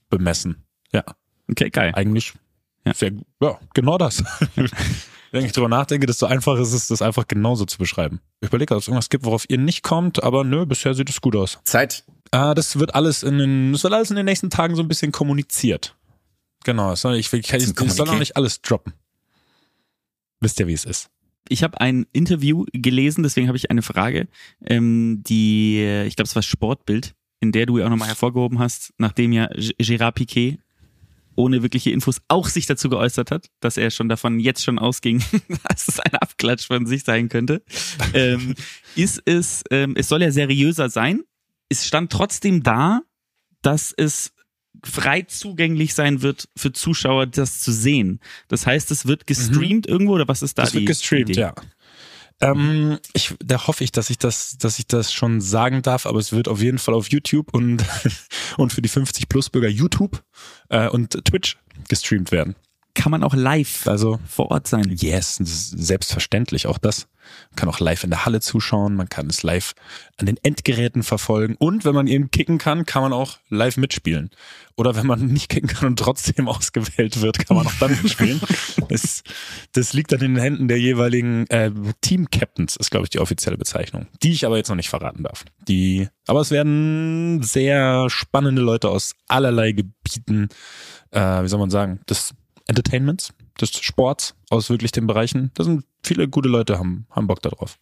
bemessen. Ja, Okay, geil. eigentlich Ja. sehr ja, genau das. <laughs> Wenn ich drüber nachdenke, desto einfacher ist es, das einfach genauso zu beschreiben. Ich überlege, ob es irgendwas gibt, worauf ihr nicht kommt, aber nö, bisher sieht es gut aus. Zeit. Ah, das wird alles in den, das wird alles in den nächsten Tagen so ein bisschen kommuniziert. Genau, es soll, ich, ich, ich, ich soll noch nicht alles droppen. Wisst ihr, wie es ist? Ich habe ein Interview gelesen, deswegen habe ich eine Frage, ähm, die, ich glaube, es war Sportbild, in der du ja auch nochmal hervorgehoben hast, nachdem ja Gérard Piquet ohne wirkliche Infos auch sich dazu geäußert hat, dass er schon davon jetzt schon ausging, <laughs> dass es ein Abklatsch von sich sein könnte, ähm, ist es, ähm, es soll ja seriöser sein. Es stand trotzdem da, dass es frei zugänglich sein wird für Zuschauer, das zu sehen. Das heißt, es wird gestreamt irgendwo oder was ist da die wird gestreamt, Idee? ja. Ähm, ich, da hoffe ich, dass ich das, dass ich das schon sagen darf, aber es wird auf jeden Fall auf YouTube und, <laughs> und für die 50 Plus Bürger YouTube äh, und Twitch gestreamt werden. Kann man auch live Also vor Ort sein? Yes, selbstverständlich auch das. Man kann auch live in der Halle zuschauen, man kann es live an den Endgeräten verfolgen und wenn man eben kicken kann, kann man auch live mitspielen. Oder wenn man <laughs> nicht kicken kann und trotzdem <laughs> ausgewählt wird, kann man auch dann mitspielen. <laughs> Das, das liegt dann in den Händen der jeweiligen äh, Team-Captains, ist glaube ich die offizielle Bezeichnung, die ich aber jetzt noch nicht verraten darf. Die, aber es werden sehr spannende Leute aus allerlei Gebieten, äh, wie soll man sagen, des Entertainments, des Sports aus wirklich den Bereichen. Da sind viele gute Leute, haben, haben Bock darauf.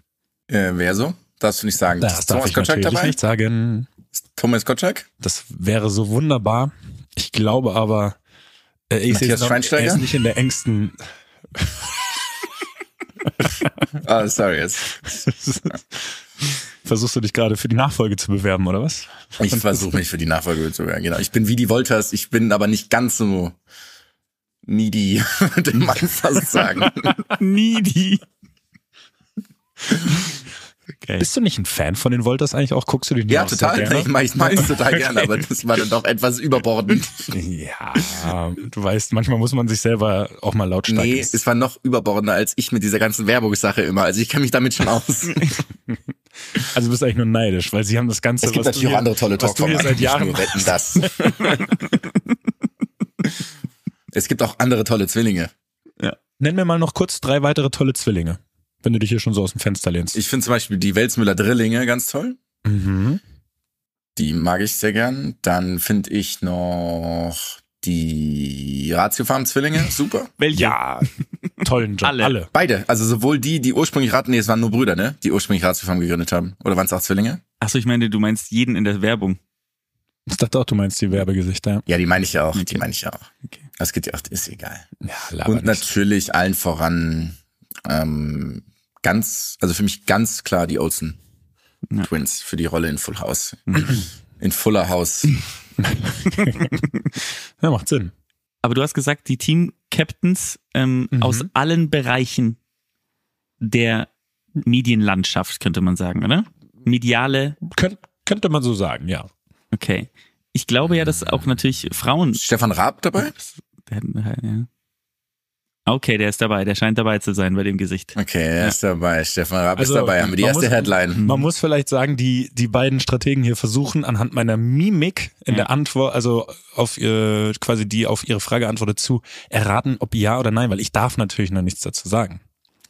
Äh, wer so? Darfst du nicht sagen. Das Ist Thomas ich Gottschalk dabei? nicht sagen. Ist Thomas Gottschalk? Das wäre so wunderbar. Ich glaube aber, äh, ich sehe er ist nicht in der engsten. <laughs> Ah, sorry. <laughs> Versuchst du dich gerade für die Nachfolge zu bewerben, oder was? Ich versuche mich für die Nachfolge zu werden. Genau. Ich bin wie die Wolters, ich bin aber nicht ganz so needy, <laughs> würde man <laughs> fast sagen. Needy. Okay. Bist du nicht ein Fan von den Wolters eigentlich auch? Guckst du die Ja, auch sehr total. gerne? Ich mache ich mach's total gerne, aber das war dann doch etwas überbordend. Ja, du weißt, manchmal muss man sich selber auch mal lautstark Nee, ins- es war noch überbordender als ich mit dieser ganzen Werbungssache immer. Also ich kenne mich damit schon aus. <laughs> Also du bist eigentlich nur neidisch, weil sie haben das Ganze. Es gibt was du natürlich auch hier- andere tolle was du hier Talkformate. seit nicht Jahren wetten das. Es gibt auch andere tolle Zwillinge. Nenn mir mal noch kurz drei weitere tolle Zwillinge, wenn du dich hier schon so aus dem Fenster lehnst. Ich finde zum Beispiel die Welsmüller Drillinge ganz toll. mhm. Die mag ich sehr gern. Dann finde ich noch die Ratiofarm-Zwillinge. <laughs> Super. Welche? Ja, tollen Job. Alle. Alle. Beide. Also sowohl die, die ursprünglich Rat, nee, es waren nur Brüder, ne? Die ursprünglich Ratiofarm gegründet haben. Oder waren es auch Zwillinge? Achso, ich meine, du meinst jeden in der Werbung. Ich dachte auch, du meinst die Werbegesichter. Ja, die meine ich ja auch. Die Okay. meine ich ja auch. Okay. Das geht ja auch, ist egal. Ja, Und nicht. natürlich allen voran ähm, ganz, also für mich ganz klar die Olsen Ja. Twins für die Rolle in Full House. <laughs> in Fuller House. <laughs> Ja, macht Sinn. Aber du hast gesagt, die Team-Captains ähm, Mhm. aus allen Bereichen der Medienlandschaft, könnte man sagen, oder? Mediale, Könnt, könnte man so sagen, ja. Okay. Ich glaube ja, dass auch natürlich Frauen. Stefan Raab dabei? Ja. Okay, der ist dabei, der scheint dabei zu sein bei dem Gesicht. Okay, er ist dabei. Stefan Raab Also, ist dabei. Haben wir die man erste muss- Headline. Man muss vielleicht sagen, die, die beiden Strategen hier versuchen anhand meiner Mimik in Ja. der Antwort, also auf äh, quasi die auf ihre Frage antwortet zu erraten, ob ja oder nein, weil ich darf natürlich noch nichts dazu sagen.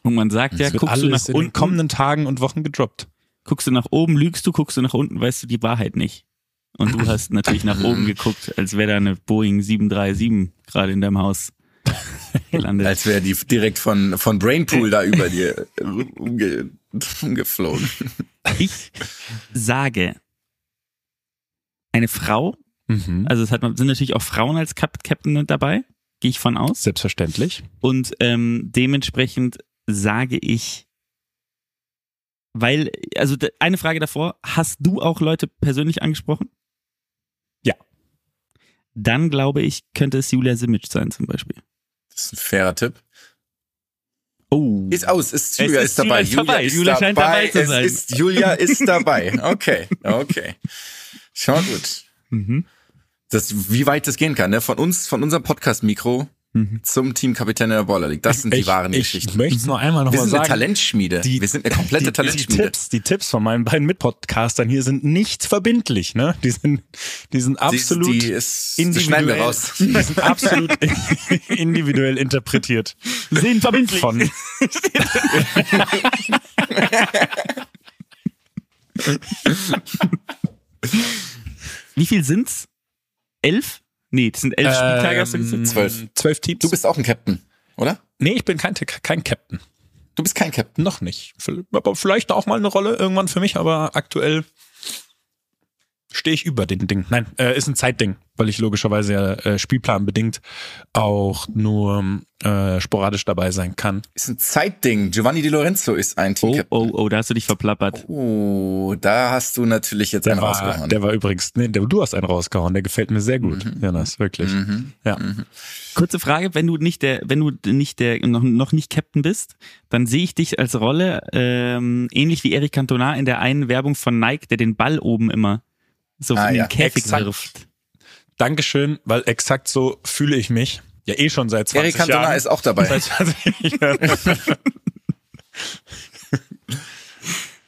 Und man sagt ja, guckst du nach in den unten, kommenden Tagen und Wochen gedroppt. guckst du nach oben, lügst du, guckst du nach unten, weißt du die Wahrheit nicht. Und du hast natürlich nach oben geguckt, als wäre da eine Boeing 737 gerade in deinem Haus gelandet. Als wäre die direkt von, von Brainpool da über dir umge geflogen. Ich sage, eine Frau, Mhm. also es hat, sind natürlich auch Frauen als Cap Captain dabei, gehe ich von aus. Selbstverständlich. Und ähm, dementsprechend sage ich, weil, also eine Frage davor, hast du auch Leute persönlich angesprochen? Dann glaube ich, könnte es Julia Simic sein zum Beispiel. Das ist ein fairer Tipp. Oh. Ist aus, ist Julia ist ist dabei. Julia ist dabei. Julia scheint dabei zu sein. Ist, Julia ist dabei. <laughs> Okay, okay. Schon gut. Mhm. Das, wie weit das gehen kann, ne? Von uns, von unserem Podcast-Mikro Mhm. zum Teamkapitän in der Baller League. Das sind die ich, wahren ich Geschichten. möchte es noch einmal noch Wir mal sind eine sagen. Talentschmiede. die- Wir sind eine komplette die, die Talentschmiede. Tipps, die Tipps von meinen beiden Mitpodcastern hier sind nicht verbindlich, ne? Die sind, die sind Die- absolut die ist, das schneiden wir individuell, raus. <laughs> die sind absolut <laughs> individuell interpretiert Sind verbindlich. von <laughs> Wie viel sind's? Elf? Nee, das sind elf Spieltage, hast du gesagt? ähm, Zwölf. zwölf Teams. Du bist auch ein Captain, oder? nee, ich bin kein, kein Captain. Du bist kein Captain. Noch nicht. Aber vielleicht auch mal eine Rolle irgendwann für mich, aber aktuell stehe ich über den Ding. Nein, äh, ist ein Zeitding, weil ich logischerweise ja äh, spielplanbedingt auch nur äh, sporadisch dabei sein kann. Ist ein Zeitding. Giovanni Di Lorenzo ist ein Oh, Team-Captain. oh, oh, da hast du dich verplappert. Oh, da hast du natürlich jetzt Der einen war, rausgehauen. der war übrigens, nee, der, du hast einen rausgehauen, der gefällt mir sehr gut. Jonas, wirklich. Mhm. Ja. Kurze Frage, wenn du nicht der, wenn du nicht der, noch, noch nicht Captain bist, dann sehe ich dich als Rolle ähm, ähnlich wie Eric Cantona in der einen Werbung von Nike, der den Ball oben immer so Ah, in den ja, Käfig exakt. wirft. Dankeschön, weil exakt so fühle ich mich. Ja, eh schon seit 20 Eric Cantona Jahren. ist auch dabei. <laughs> Seit 20 Jahren. <laughs>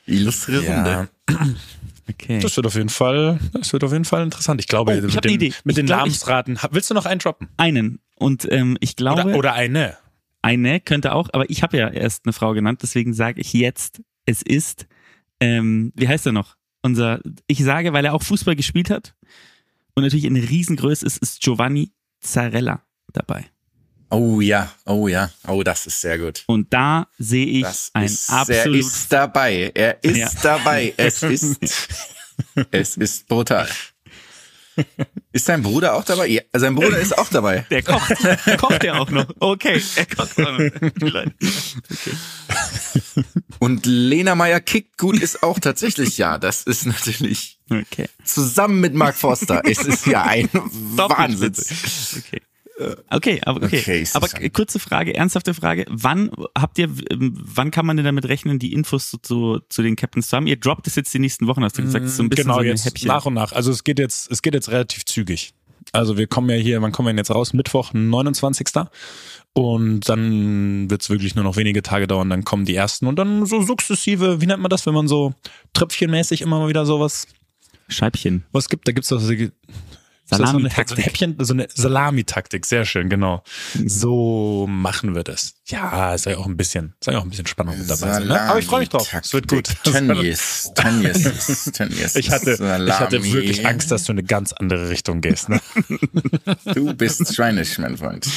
Illustre Ja, Okay. das wird auf jeden Fall, das wird auf jeden Fall interessant. Ich glaube, Oh, ich mit, eine Idee. mit Ich den glaub, Namensraten, willst du noch einen droppen? Einen. Und ähm, ich glaube, Oder, oder eine? eine könnte auch, aber ich habe ja erst eine Frau genannt, deswegen sage ich jetzt, es ist, ähm, wie heißt er noch? Unser, ich sage, weil er auch Fußball gespielt hat und natürlich eine Riesengröße ist, ist Giovanni Zarella dabei. Oh ja, oh ja, oh, das ist sehr gut. Und da sehe ich Das ein ist, er absolut. ist dabei. Er ist Ja. dabei. Es <laughs> ist, es ist brutal. Ist dein Bruder auch dabei? Ja, sein Bruder ist auch dabei. der kocht. kocht er auch noch. Okay, er kocht auch noch. Und Lena Meyer kickt gut ist auch tatsächlich ja. Das ist natürlich Okay. zusammen mit Mark Forster. Es ist ja ein Wahnsinn. Okay. Okay, aber okay. Okay, es aber kurze Frage, ernsthafte Frage. Wann habt ihr, ähm, wann kann man denn damit rechnen, die Infos zu, zu, zu den Captains zu haben? Ihr droppt es jetzt die nächsten Wochen, hast du gesagt. Das ist so ein bisschen genau, so ein jetzt Häppchen. nach und nach. Also es geht jetzt, es geht jetzt relativ zügig. Also wir kommen ja hier, wann kommen wir denn jetzt raus? Mittwoch, 29. Und dann wird's wirklich nur noch wenige Tage dauern, dann kommen die ersten und dann so sukzessive, wie nennt man das, wenn man so tröpfchenmäßig immer mal wieder sowas Scheibchen. was gibt, da gibt's doch das so eine, so ein Salami-Taktik. Häppchen, so eine Salami-Taktik, sehr schön, genau. So machen wir das. Ja, ist ja auch ein bisschen, ist ja auch ein bisschen Spannung mit dabei. Sein, ne? Aber ich freue mich drauf. Es wird gut. <laughs> Tönnies, Tönnies, Tönnies. Ich hatte, ich hatte Salami. wirklich Angst, dass du in eine ganz andere Richtung gehst. Ne? <laughs> Du bist schweinisch, mein Freund.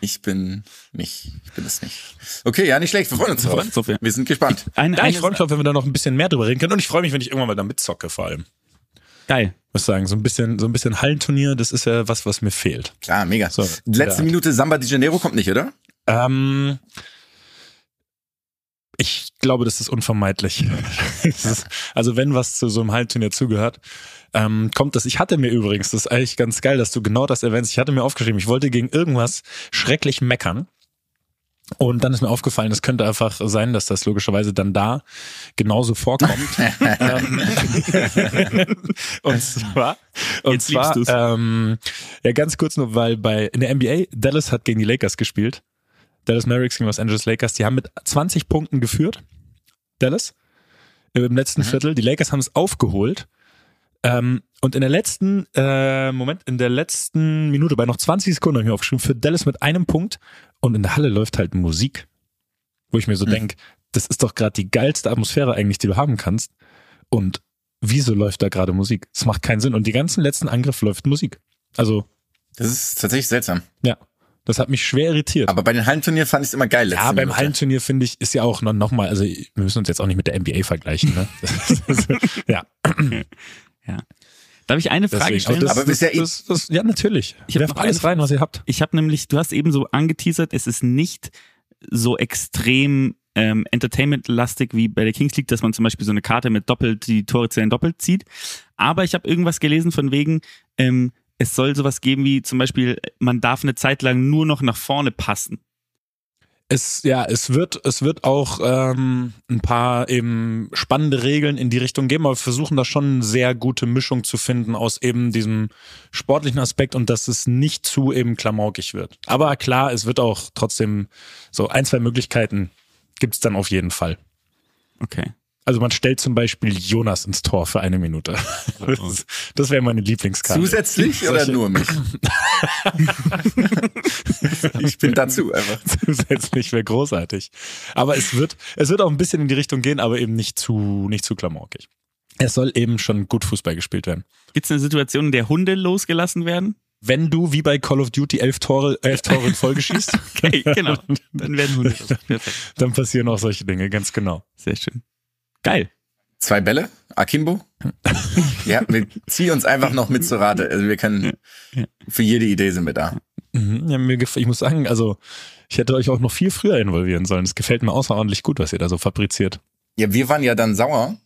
Ich bin nicht, ich bin es nicht. Okay, ja, nicht schlecht. Wir freuen uns Wir drauf. Wir sind gespannt. Eine, Ja, ich freue mich drauf, wenn wir da noch ein bisschen mehr drüber reden können. Und ich freue mich, wenn ich irgendwann mal da mitzocke, vor allem. Geil. Ich muss sagen, so ein bisschen, so ein bisschen Hallenturnier, das ist ja was, was mir fehlt. Klar, mega. So, Letzte ja. Minute Samba de Janeiro kommt nicht, oder? Ähm, ich glaube, das ist unvermeidlich. <laughs> Das ist, also wenn was zu so einem Hallenturnier zugehört, ähm, kommt das. Ich hatte mir übrigens, das ist eigentlich ganz geil, dass du genau das erwähnst. Ich hatte mir aufgeschrieben, ich wollte gegen irgendwas schrecklich meckern. Und dann ist mir aufgefallen, es könnte einfach sein, dass das logischerweise dann da genauso vorkommt. <laughs> ähm, <laughs> und zwar, und Jetzt zwar, ähm, ja ganz kurz nur, weil bei in der NBA Dallas hat gegen die Lakers gespielt. Dallas Mavericks gegen Los Angeles Lakers. Die haben mit 20 Punkten geführt. Dallas im letzten Viertel. Die Lakers haben es aufgeholt. Ähm, und in der letzten, äh, Moment, in der letzten Minute, bei noch 20 Sekunden habe ich mir aufgeschrieben, für Dallas mit einem Punkt und in der Halle läuft halt Musik. Wo ich mir so Mhm. denk, das ist doch gerade die geilste Atmosphäre eigentlich, die du haben kannst. Und wieso läuft da gerade Musik? Das macht keinen Sinn. Und die ganzen letzten Angriffe läuft Musik. Also, Das ist tatsächlich seltsam. ja. Das hat mich schwer irritiert. Aber bei den Hallenturnieren fand ich es immer geil. ja, beim Minute. Hallenturnier finde ich, ist ja auch noch, noch mal, also wir müssen uns jetzt auch nicht mit der NBA vergleichen, ne? <laughs> <laughs> ja, <laughs> Darf ich eine Frage deswegen. stellen? das, Aber das, bisher- das, das, ja, natürlich. Ich hab Werft alles rein, was ihr habt. Ich habe nämlich, du hast eben so angeteasert, es ist nicht so extrem ähm, Entertainment-lastig wie bei der Kings League, dass man zum Beispiel so eine Karte mit doppelt, die Tore zählen doppelt zieht. Aber ich habe irgendwas gelesen von wegen, ähm, es soll sowas geben wie zum Beispiel, man darf eine Zeit lang nur noch nach vorne passen. Es, ja, es wird, es wird auch ähm, ein paar eben spannende Regeln in die Richtung geben, aber wir versuchen da schon eine sehr gute Mischung zu finden aus eben diesem sportlichen Aspekt und dass es nicht zu eben klamaukig wird. Aber klar, es wird auch trotzdem so ein, zwei Möglichkeiten gibt's dann auf jeden Fall. Okay. Also man stellt zum Beispiel Jonas ins Tor für eine Minute. <laughs> Das, das wäre meine Lieblingskarte. Zusätzlich oder Solche- nur mich? <laughs> ich bin dazu einfach. Zusätzlich wäre großartig. Aber es wird, es wird auch ein bisschen in die Richtung gehen, aber eben nicht zu, nicht zu klamaukig. Es soll eben schon gut Fußball gespielt werden. Gibt es eine Situation, in der Hunde losgelassen werden? Wenn du wie bei Call of Duty elf Tore, elf Tore in Folge schießt, <laughs> Okay, genau. Dann werden Hunde los. Perfekt. dann passieren auch solche Dinge, ganz genau. Sehr schön. Geil. Zwei Bälle, Akimbo. <laughs> Ja, wir ziehen uns einfach noch mit zur Rate. Also wir können, für jede Idee sind wir da. Mhm. Ja, mir ich muss sagen, also ich hätte euch auch noch viel früher involvieren sollen. Es gefällt mir außerordentlich gut, was ihr da so fabriziert. Ja, wir waren ja dann sauer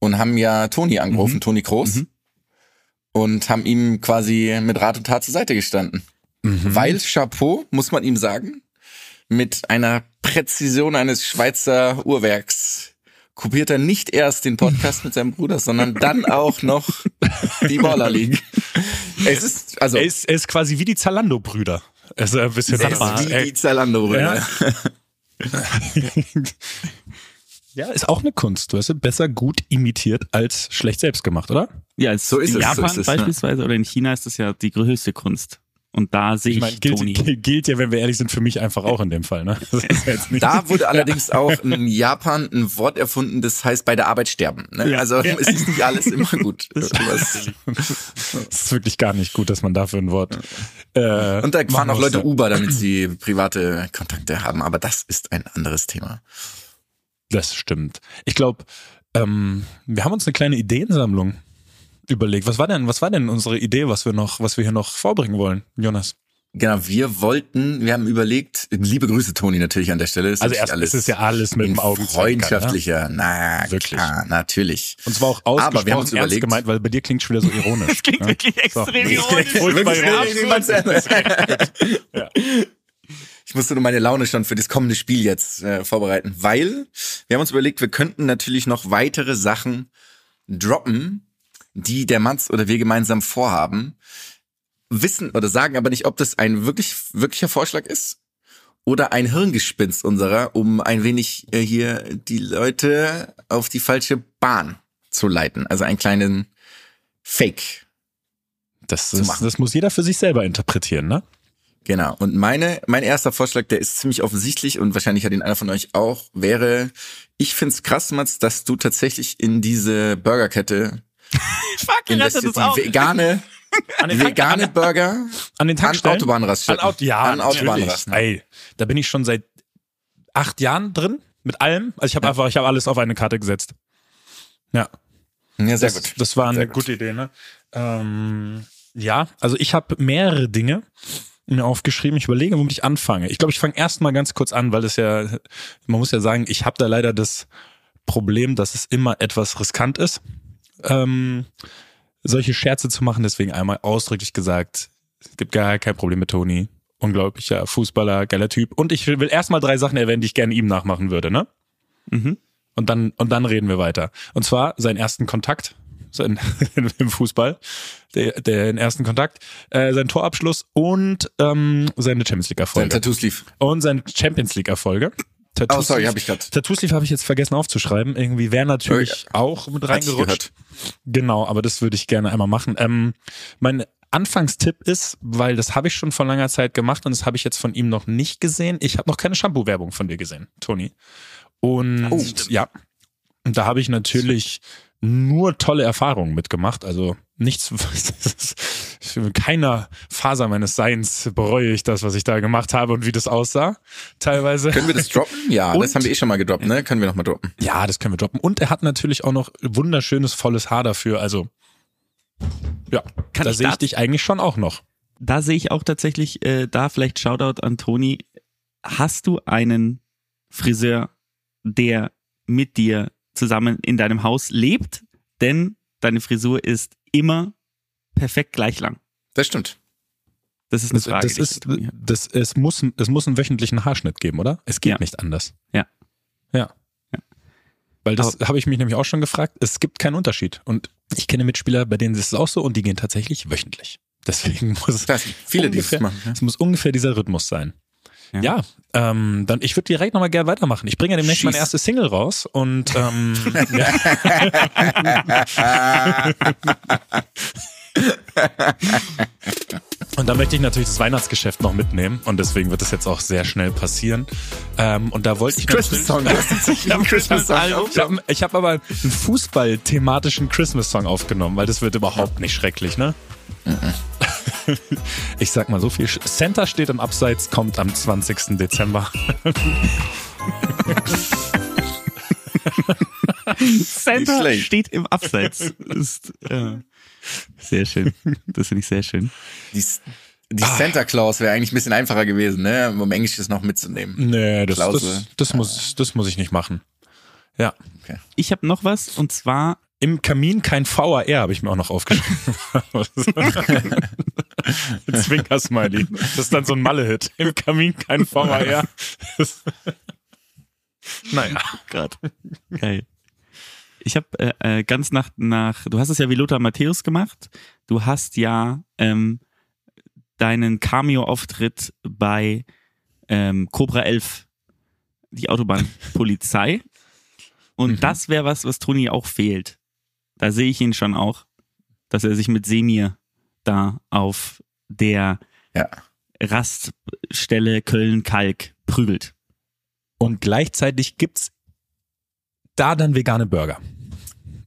und haben ja Toni angerufen, Mhm. Toni Groß, Mhm. und haben ihm quasi mit Rat und Tat zur Seite gestanden. Mhm. Weil Chapeau, muss man ihm sagen, mit einer Präzision eines Schweizer Uhrwerks kopiert er nicht erst den Podcast mit seinem Bruder, sondern dann auch noch die Baller League. Es ist, also, Er ist, er ist quasi wie die Zalando-Brüder. Also ein bisschen er ist anders. wie die Zalando, Ja. Brüder. <laughs> Ja, ist auch eine Kunst. Du hast es besser gut imitiert als schlecht selbst gemacht, oder? Ja, So ist in es, so Japan ist es, ja. beispielsweise oder in China ist das ja die höchste Kunst. Und da sehe ich, Ich meine, gilt, Toni. <laughs> gilt, ja, wenn wir ehrlich sind, für mich einfach auch in dem Fall. Ne? Ja jetzt nicht, Da wurde <laughs> allerdings auch in Japan ein Wort erfunden, das heißt bei der Arbeit sterben. Ne? Ja. Also es ist nicht alles immer gut. Das ist wirklich gar nicht gut, dass man dafür ein Wort. Äh, Und da fahren auch Leute muss. Uber, damit sie private Kontakte haben. Aber das ist ein anderes Thema. Das stimmt. Ich glaube, ähm, wir haben uns eine kleine Ideensammlung überlegt. Was war denn, was war denn unsere Idee, was wir noch, was wir hier noch vorbringen wollen, Jonas? Genau, wir wollten, wir haben überlegt, liebe Grüße Toni natürlich an der Stelle. Ist Also erst, es ist ja alles mit dem Augen. freundschaftlicher, na Wirklich. klar, natürlich. Und zwar auch Aber ausgesprochen wir haben uns ernst überlegt- gemeint, weil bei dir klingt schon wieder so ironisch. <laughs> Das klingt ne? wirklich extrem ironisch. Furchtbar ironisch. <laughs> Ich musste nur meine Laune schon für das kommende Spiel jetzt äh, vorbereiten, weil wir haben uns überlegt, wir könnten natürlich noch weitere Sachen droppen, die der Mats oder wir gemeinsam vorhaben, wissen oder sagen aber nicht, ob das ein wirklich wirklicher Vorschlag ist oder ein Hirngespinst unserer, um ein wenig äh, hier die Leute auf die falsche Bahn zu leiten. Also einen kleinen Fake. Das, ist, das muss jeder für sich selber interpretieren, ne? Genau. Und meine, mein erster Vorschlag, der ist ziemlich offensichtlich und wahrscheinlich hat ihn einer von euch auch, wäre, ich find's krass, Mats, dass du tatsächlich in diese Burgerkette <laughs> Fuck, ihr investiert, es auch. vegane, <laughs> vegane Burger An den an Tankstellen? Autobahnraststätten. An, Auto, ja, an. Autobahnraststätten. Ey, da bin ich schon seit acht Jahren drin mit allem. Also ich habe einfach, ich habe alles auf eine Karte gesetzt. Ja, Ja, sehr das, gut. das war eine Sehr gut. gute Idee, ne? Ähm, ja, also ich habe mehrere Dinge mir aufgeschrieben. Ich überlege, womit ich anfange. Ich glaube, ich fange erst mal ganz kurz an, weil es ja, man muss ja sagen, ich habe da leider das Problem, dass es immer etwas riskant ist, ähm, solche Scherze zu machen. Deswegen einmal ausdrücklich gesagt, es gibt gar kein Problem mit Toni. Unglaublicher Fußballer, geiler Typ. Und ich will erstmal drei Sachen erwähnen, die ich gerne ihm nachmachen würde, ne? Mhm. Und dann, und dann reden wir weiter. Und zwar seinen ersten Kontakt sein, <laughs> im Fußball, der, den ersten Kontakt, äh, sein Torabschluss und ähm, seine Champions League Sein Erfolge. Tattoo-Sleeve. Und seine Champions League Erfolge. Oh, sorry, habe ich. Tattoo Sleeve habe ich jetzt vergessen aufzuschreiben. Irgendwie wäre natürlich auch mit reingerutscht. Genau, aber das würde ich gerne einmal machen. Ähm, mein Anfangstipp ist, weil das habe ich schon vor langer Zeit gemacht und das habe ich jetzt von ihm noch nicht gesehen. Ich habe noch keine Shampoo-Werbung von dir gesehen, Toni. Und Oh. ja, und da habe ich natürlich nur tolle Erfahrungen mitgemacht. Also nichts, für <laughs> keiner Faser meines Seins bereue ich das, was ich da gemacht habe und wie das aussah. Teilweise. Können wir das droppen? Ja, Und- das haben wir eh schon mal gedroppt, ne? Können wir noch mal droppen. Ja, das können wir droppen. Und er hat natürlich auch noch wunderschönes, volles Haar dafür. Also, ja, Kann da ich sehe ich dich eigentlich schon auch noch. Da sehe ich auch tatsächlich, äh, da vielleicht Shoutout an Toni. Hast du einen Friseur, der mit dir zusammen in deinem Haus lebt? Denn deine Frisur ist immer perfekt gleich lang. Das stimmt. Das ist eine Das, Frage. das die ist, das, es muss, es muss einen wöchentlichen Haarschnitt geben, oder? Es geht Ja. nicht anders. Ja. Ja. Weil das habe ich mich nämlich auch schon gefragt. Es gibt keinen Unterschied. Und ich kenne Mitspieler, bei denen ist es auch so und die gehen tatsächlich wöchentlich. Deswegen muss es, Das, viele, die das ungefähr, machen. Ja. es muss ungefähr dieser Rhythmus sein. Ja. Ja, ähm, dann ich würde direkt nochmal gerne weitermachen. Ich bringe ja demnächst Schieß. meine erste Single raus und ähm. <laughs> Und da möchte ich natürlich das Weihnachtsgeschäft noch mitnehmen und deswegen wird das jetzt auch sehr schnell passieren. Ähm, und da wollte ich Christmas Song. Christmas Song ich habe ich hab aber einen Fußball-thematischen Christmas-Song aufgenommen, weil das wird überhaupt nicht schrecklich, ne? <laughs> Ich sag mal so viel. Center steht im Abseits, kommt am 20. Dezember. Center steht im Abseits. Ist, äh, sehr schön. Das finde ich sehr schön. Die, die Santa Claus wäre eigentlich ein bisschen einfacher gewesen, ne? Um Englisch das noch mitzunehmen. Nee, das, das, das, muss, das muss ich nicht machen. Ja. Ich habe noch was und zwar Im Kamin kein VAR, habe ich mir auch noch aufgeschrieben. <laughs> Zwinker-Smiley. Das ist dann so ein Malle-Hit. Im Kamin kein VAR. naja. gerade. Geil. Ich habe äh, äh, ganz nach, nach, du hast es ja wie Lothar Matthäus gemacht. Du hast ja ähm, deinen Cameo-Auftritt bei ähm, Cobra 11, die Autobahnpolizei. Und das wäre was, was Toni auch fehlt. Da sehe ich ihn schon auch, dass er sich mit Semir da auf der Ja. Raststelle Köln-Kalk prügelt. Und gleichzeitig gibt's da dann vegane Burger.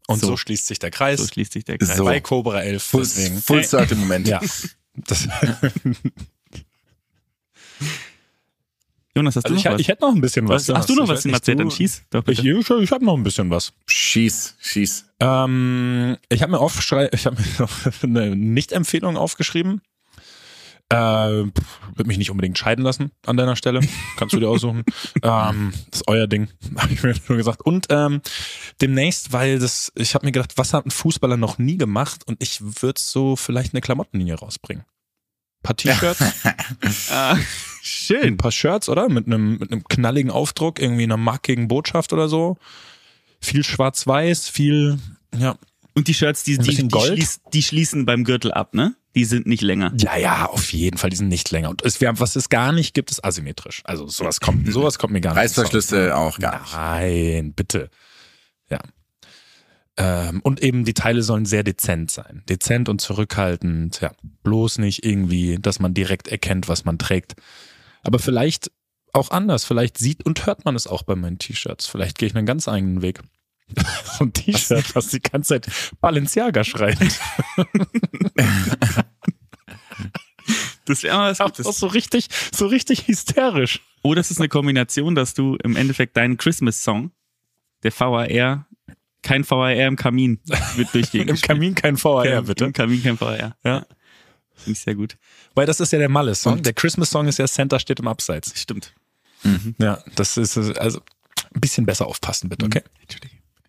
Und so, So. schließt sich der Kreis. So schließt sich der Kreis. So. Bei Cobra 11. Full, deswegen. full Circle Moment. Ja. Das, <laughs> <laughs> Jonas, hast also du ich, noch was? ich hätte noch ein bisschen was. Was, hast du noch Ich was weiß in du- Dann schieß doch Ich, bitte. ich, ich habe noch ein bisschen was. Schieß, schieß. Ähm, ich habe mir aufgeschrei ich habe mir <laughs> noch eine Nicht-Empfehlung aufgeschrieben. Äh, würde mich nicht unbedingt scheiden lassen an deiner Stelle. Kannst du dir aussuchen. <laughs> ähm, das ist euer Ding, <laughs> habe ich mir nur gesagt. Und ähm, demnächst, weil das, ich habe mir gedacht, was hat ein Fußballer noch nie gemacht? Und ich würde so vielleicht eine Klamottenlinie rausbringen. Ein paar T-Shirts, Ah, ein schön. paar Shirts, oder? Mit einem, mit einem knalligen Aufdruck, irgendwie einer markigen Botschaft oder so. Viel schwarz-weiß, viel, ja, Und die Shirts, die, die, die, Gold? schließ, die schließen beim Gürtel ab, ne? Die sind nicht länger. Ja, ja, auf jeden Fall, die sind nicht länger. Und es, wir haben, was es gar nicht gibt, ist asymmetrisch. Also sowas kommt, <laughs> sowas kommt mir gar nicht. Reißverschlüsse auch gar nicht. Nein, bitte. Ja. Ähm, und eben die Teile sollen sehr dezent sein. Dezent und zurückhaltend. Ja, bloß nicht irgendwie, dass man direkt erkennt, was man trägt. Aber vielleicht auch anders. Vielleicht sieht und hört man es auch bei meinen T-Shirts. Vielleicht gehe ich einen ganz eigenen Weg. <laughs> so ein T-Shirt, was die ganze Zeit Balenciaga schreit. <laughs> Das wäre mal was Das ist so richtig, so richtig hysterisch. Oder es ist eine Kombination, dass du im Endeffekt deinen Christmas-Song, der VAR, kein VAR im Kamin, wird <laughs> durchgehen. Im Kamin kein VAR, bitte. Im Kamin kein VAR. Ja. Finde ich sehr gut. Weil das ist ja der Malle-Song. Der Christmas-Song ist ja Center steht im Abseits. Stimmt. Ja, das ist also ein bisschen besser aufpassen, bitte, okay?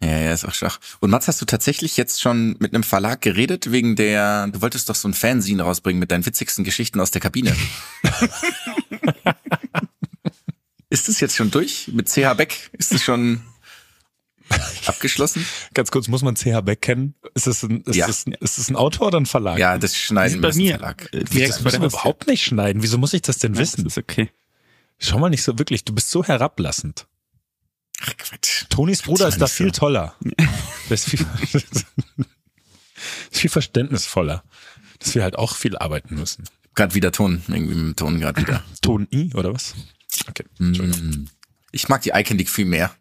Ja, ja, ist auch schwach. Und Mats, hast du tatsächlich jetzt schon mit einem Verlag geredet wegen der, du wolltest doch so ein Fanzine rausbringen mit deinen witzigsten Geschichten aus der Kabine. <laughs> ist das jetzt schon durch? Mit CH Beck? Ist das schon <laughs> abgeschlossen? Ganz kurz, muss man CH Beck kennen? Ist das ein, ist Ja. das ein, ist das ein Autor oder ein Verlag? Ja, das schneiden sind wir bei mir Verlag. Das direkt bei müssen wir überhaupt nicht schneiden. Wieso muss ich das denn Ja, wissen? Das ist okay. Schau mal nicht so wirklich, du bist so herablassend. Ach, Quatsch. Tonys Bruder ist da viel so. toller. <laughs> Der ist viel, ist <laughs> viel verständnisvoller. Dass wir halt auch viel arbeiten müssen. Gerade wieder Ton, irgendwie mit dem Ton gerade wieder. Ton I oder was? Okay. Entschuldigung. Mm. Ich mag die Icon League viel mehr.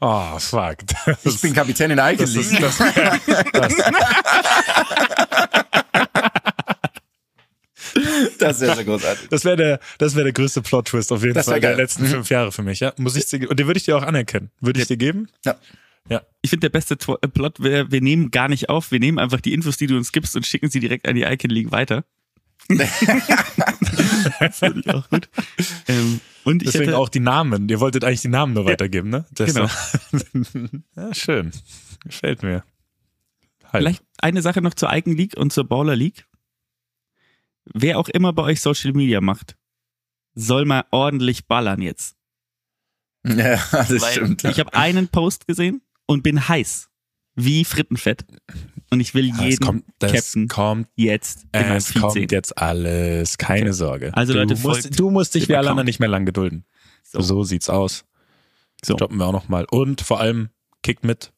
Oh, fuck. Das, Ich bin Kapitän in der ist, League. das, das, Das wäre so großartig. das wäre der, das wäre der größte Plot-Twist auf jeden Das Fall der letzten fünf Jahre für mich, ja. Muss ich dir, und den würde ich dir auch anerkennen. Würde ich dir geben? Ja. Ja. Ich finde, der beste äh, Plot wäre, wir nehmen gar nicht auf, wir nehmen einfach die Infos, die du uns gibst und schicken sie direkt an die Icon League weiter. <laughs> das finde ich auch gut. Ähm, und ich Deswegen hätte, auch die Namen. Ihr wolltet eigentlich die Namen nur weitergeben, ne? Das Genau. <laughs> ja, schön. Gefällt mir. Halt. vielleicht eine Sache noch zur Icon League und zur Baller League. Wer auch immer bei euch Social Media macht, soll mal ordentlich ballern jetzt. Ja, <laughs> das Weil stimmt. ich habe einen Post gesehen und bin heiß. Wie Frittenfett. Und ich will Ja, es jeden kommt, das Captain kommt, jetzt in meinem es kommt sehen. jetzt alles. Keine Sorge. Also du Leute, musst, du musst dich wie alle anderen nicht mehr lang gedulden. So. So, sieht's aus. So. Stoppen wir auch nochmal. Und vor allem kickt mit,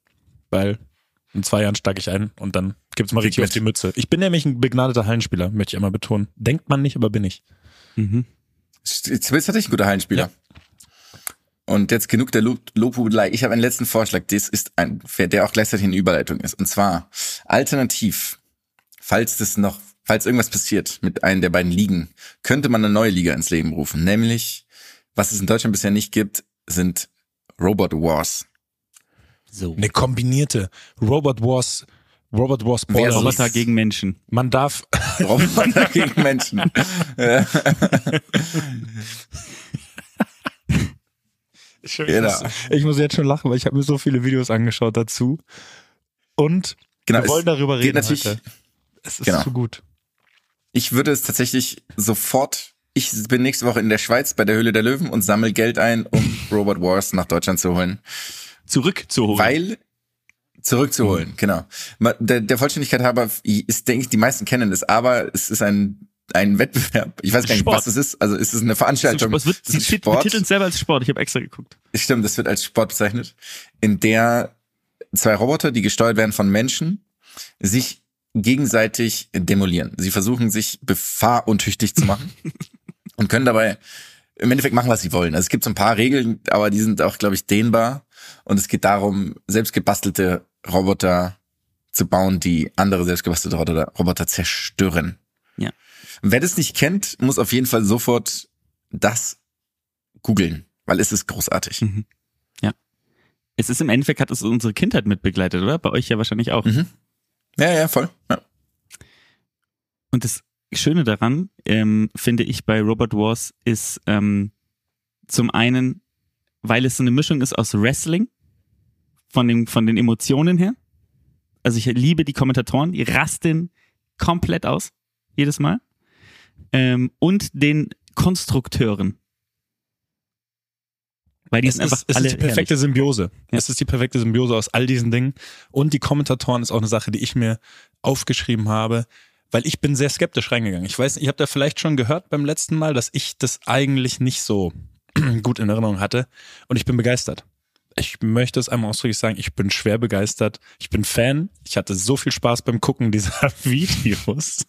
weil in zwei Jahren steige ich ein und dann gibt's mal richtig auf mit. die Mütze. Ich bin nämlich ein begnadeter Hallenspieler, möchte ich einmal betonen. Denkt man nicht, aber bin ich. Mhm. Zwills hatte ich ein guter Hallenspieler. Und jetzt genug der Lob- Lobhudelei. Ich habe einen letzten Vorschlag. Das ist ein, der auch gleichzeitig eine Überleitung ist. Und zwar alternativ, falls das noch, falls irgendwas passiert mit einem der beiden Ligen, könnte man eine neue Liga ins Leben rufen. Nämlich, was es in Deutschland bisher nicht gibt, sind Robot Wars. So. Eine kombinierte Robot Wars, Robot Wars so- Roboter gegen Menschen. Man darf, Roboter gegen Menschen. <laughs> <laughs> <laughs> Ich, Genau. muss, ich muss jetzt schon lachen, weil ich habe mir so viele Videos angeschaut dazu. Und Genau, wir wollen darüber reden natürlich- heute. Es ist genau. zu gut. Ich würde es tatsächlich sofort. Ich bin nächste Woche in der Schweiz bei der Höhle der Löwen und sammle Geld ein, um <laughs> Robot Wars nach Deutschland zu holen. Zurückzuholen. Weil zurückzuholen, genau. Ma- Der, der Vollständigkeit halber ist, denke ich, die meisten kennen es, aber es ist ein ein Wettbewerb. Ich weiß gar nicht, Sport. was es ist. Also ist es eine Veranstaltung? es wird, Es betiteln es selber als Sport. Ich habe extra geguckt. Stimmt, das wird als Sport bezeichnet, in der zwei Roboter, die gesteuert werden von Menschen, sich gegenseitig demolieren. Sie versuchen sich befahruntüchtig zu machen <laughs> und können dabei im Endeffekt machen, was sie wollen. Also es gibt so ein paar Regeln, aber die sind auch, glaube ich, dehnbar. Und es geht darum, selbstgebastelte Roboter zu bauen, die andere selbstgebastelte Roboter, Roboter zerstören. Ja. Wer das nicht kennt, muss auf jeden Fall sofort das googeln, weil es ist großartig. Mhm. Es ist im Endeffekt, hat es unsere Kindheit mitbegleitet, oder? Bei euch ja wahrscheinlich auch. Mhm. Ja, ja, voll. Ja. Und das Schöne daran, ähm, finde ich bei Robot Wars, ist ähm, zum einen, weil es so eine Mischung ist aus Wrestling, von den, von den Emotionen her. Also ich liebe die Kommentatoren, die rasten komplett aus, jedes Mal. Ähm, und den Konstrukteuren. Weil die Es sind einfach ist, es alle ist die perfekte Symbiose. Ja. Es ist die perfekte Symbiose aus all diesen Dingen. Und die Kommentatoren ist auch eine Sache, die ich mir aufgeschrieben habe, weil ich bin sehr skeptisch reingegangen. Ich weiß, ihr habt ja vielleicht schon gehört beim letzten Mal, dass ich das eigentlich nicht so <clears throat> gut in Erinnerung hatte. Und ich bin begeistert. Ich möchte es einmal ausdrücklich sagen, ich bin schwer begeistert. Ich bin Fan. Ich hatte so viel Spaß beim Gucken dieser <laughs> Videos.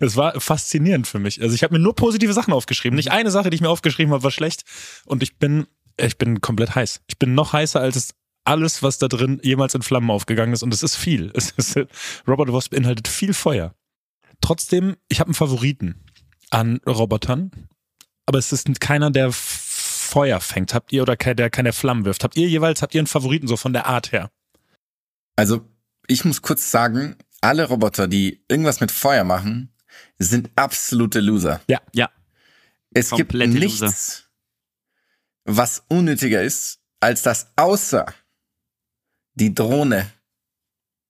Es war faszinierend für mich. Also ich habe mir nur positive Sachen aufgeschrieben. Nicht eine Sache, die ich mir aufgeschrieben habe, war schlecht. Und ich bin, ich bin komplett heiß. Ich bin noch heißer als es alles, was da drin jemals in Flammen aufgegangen ist. Und es ist viel. Es ist, Robert Wars beinhaltet viel Feuer. Trotzdem, ich habe einen Favoriten an Robotern. Aber es ist keiner, der Feuer fängt. Habt ihr oder der keine Flammen wirft? Habt ihr jeweils, habt ihr einen Favoriten so von der Art her? Also, ich muss kurz sagen, alle Roboter, die irgendwas mit Feuer machen, sind absolute Loser. Ja. Ja. Es gibt Komplette nichts, Loser. was unnötiger ist, als das außer die Drohne,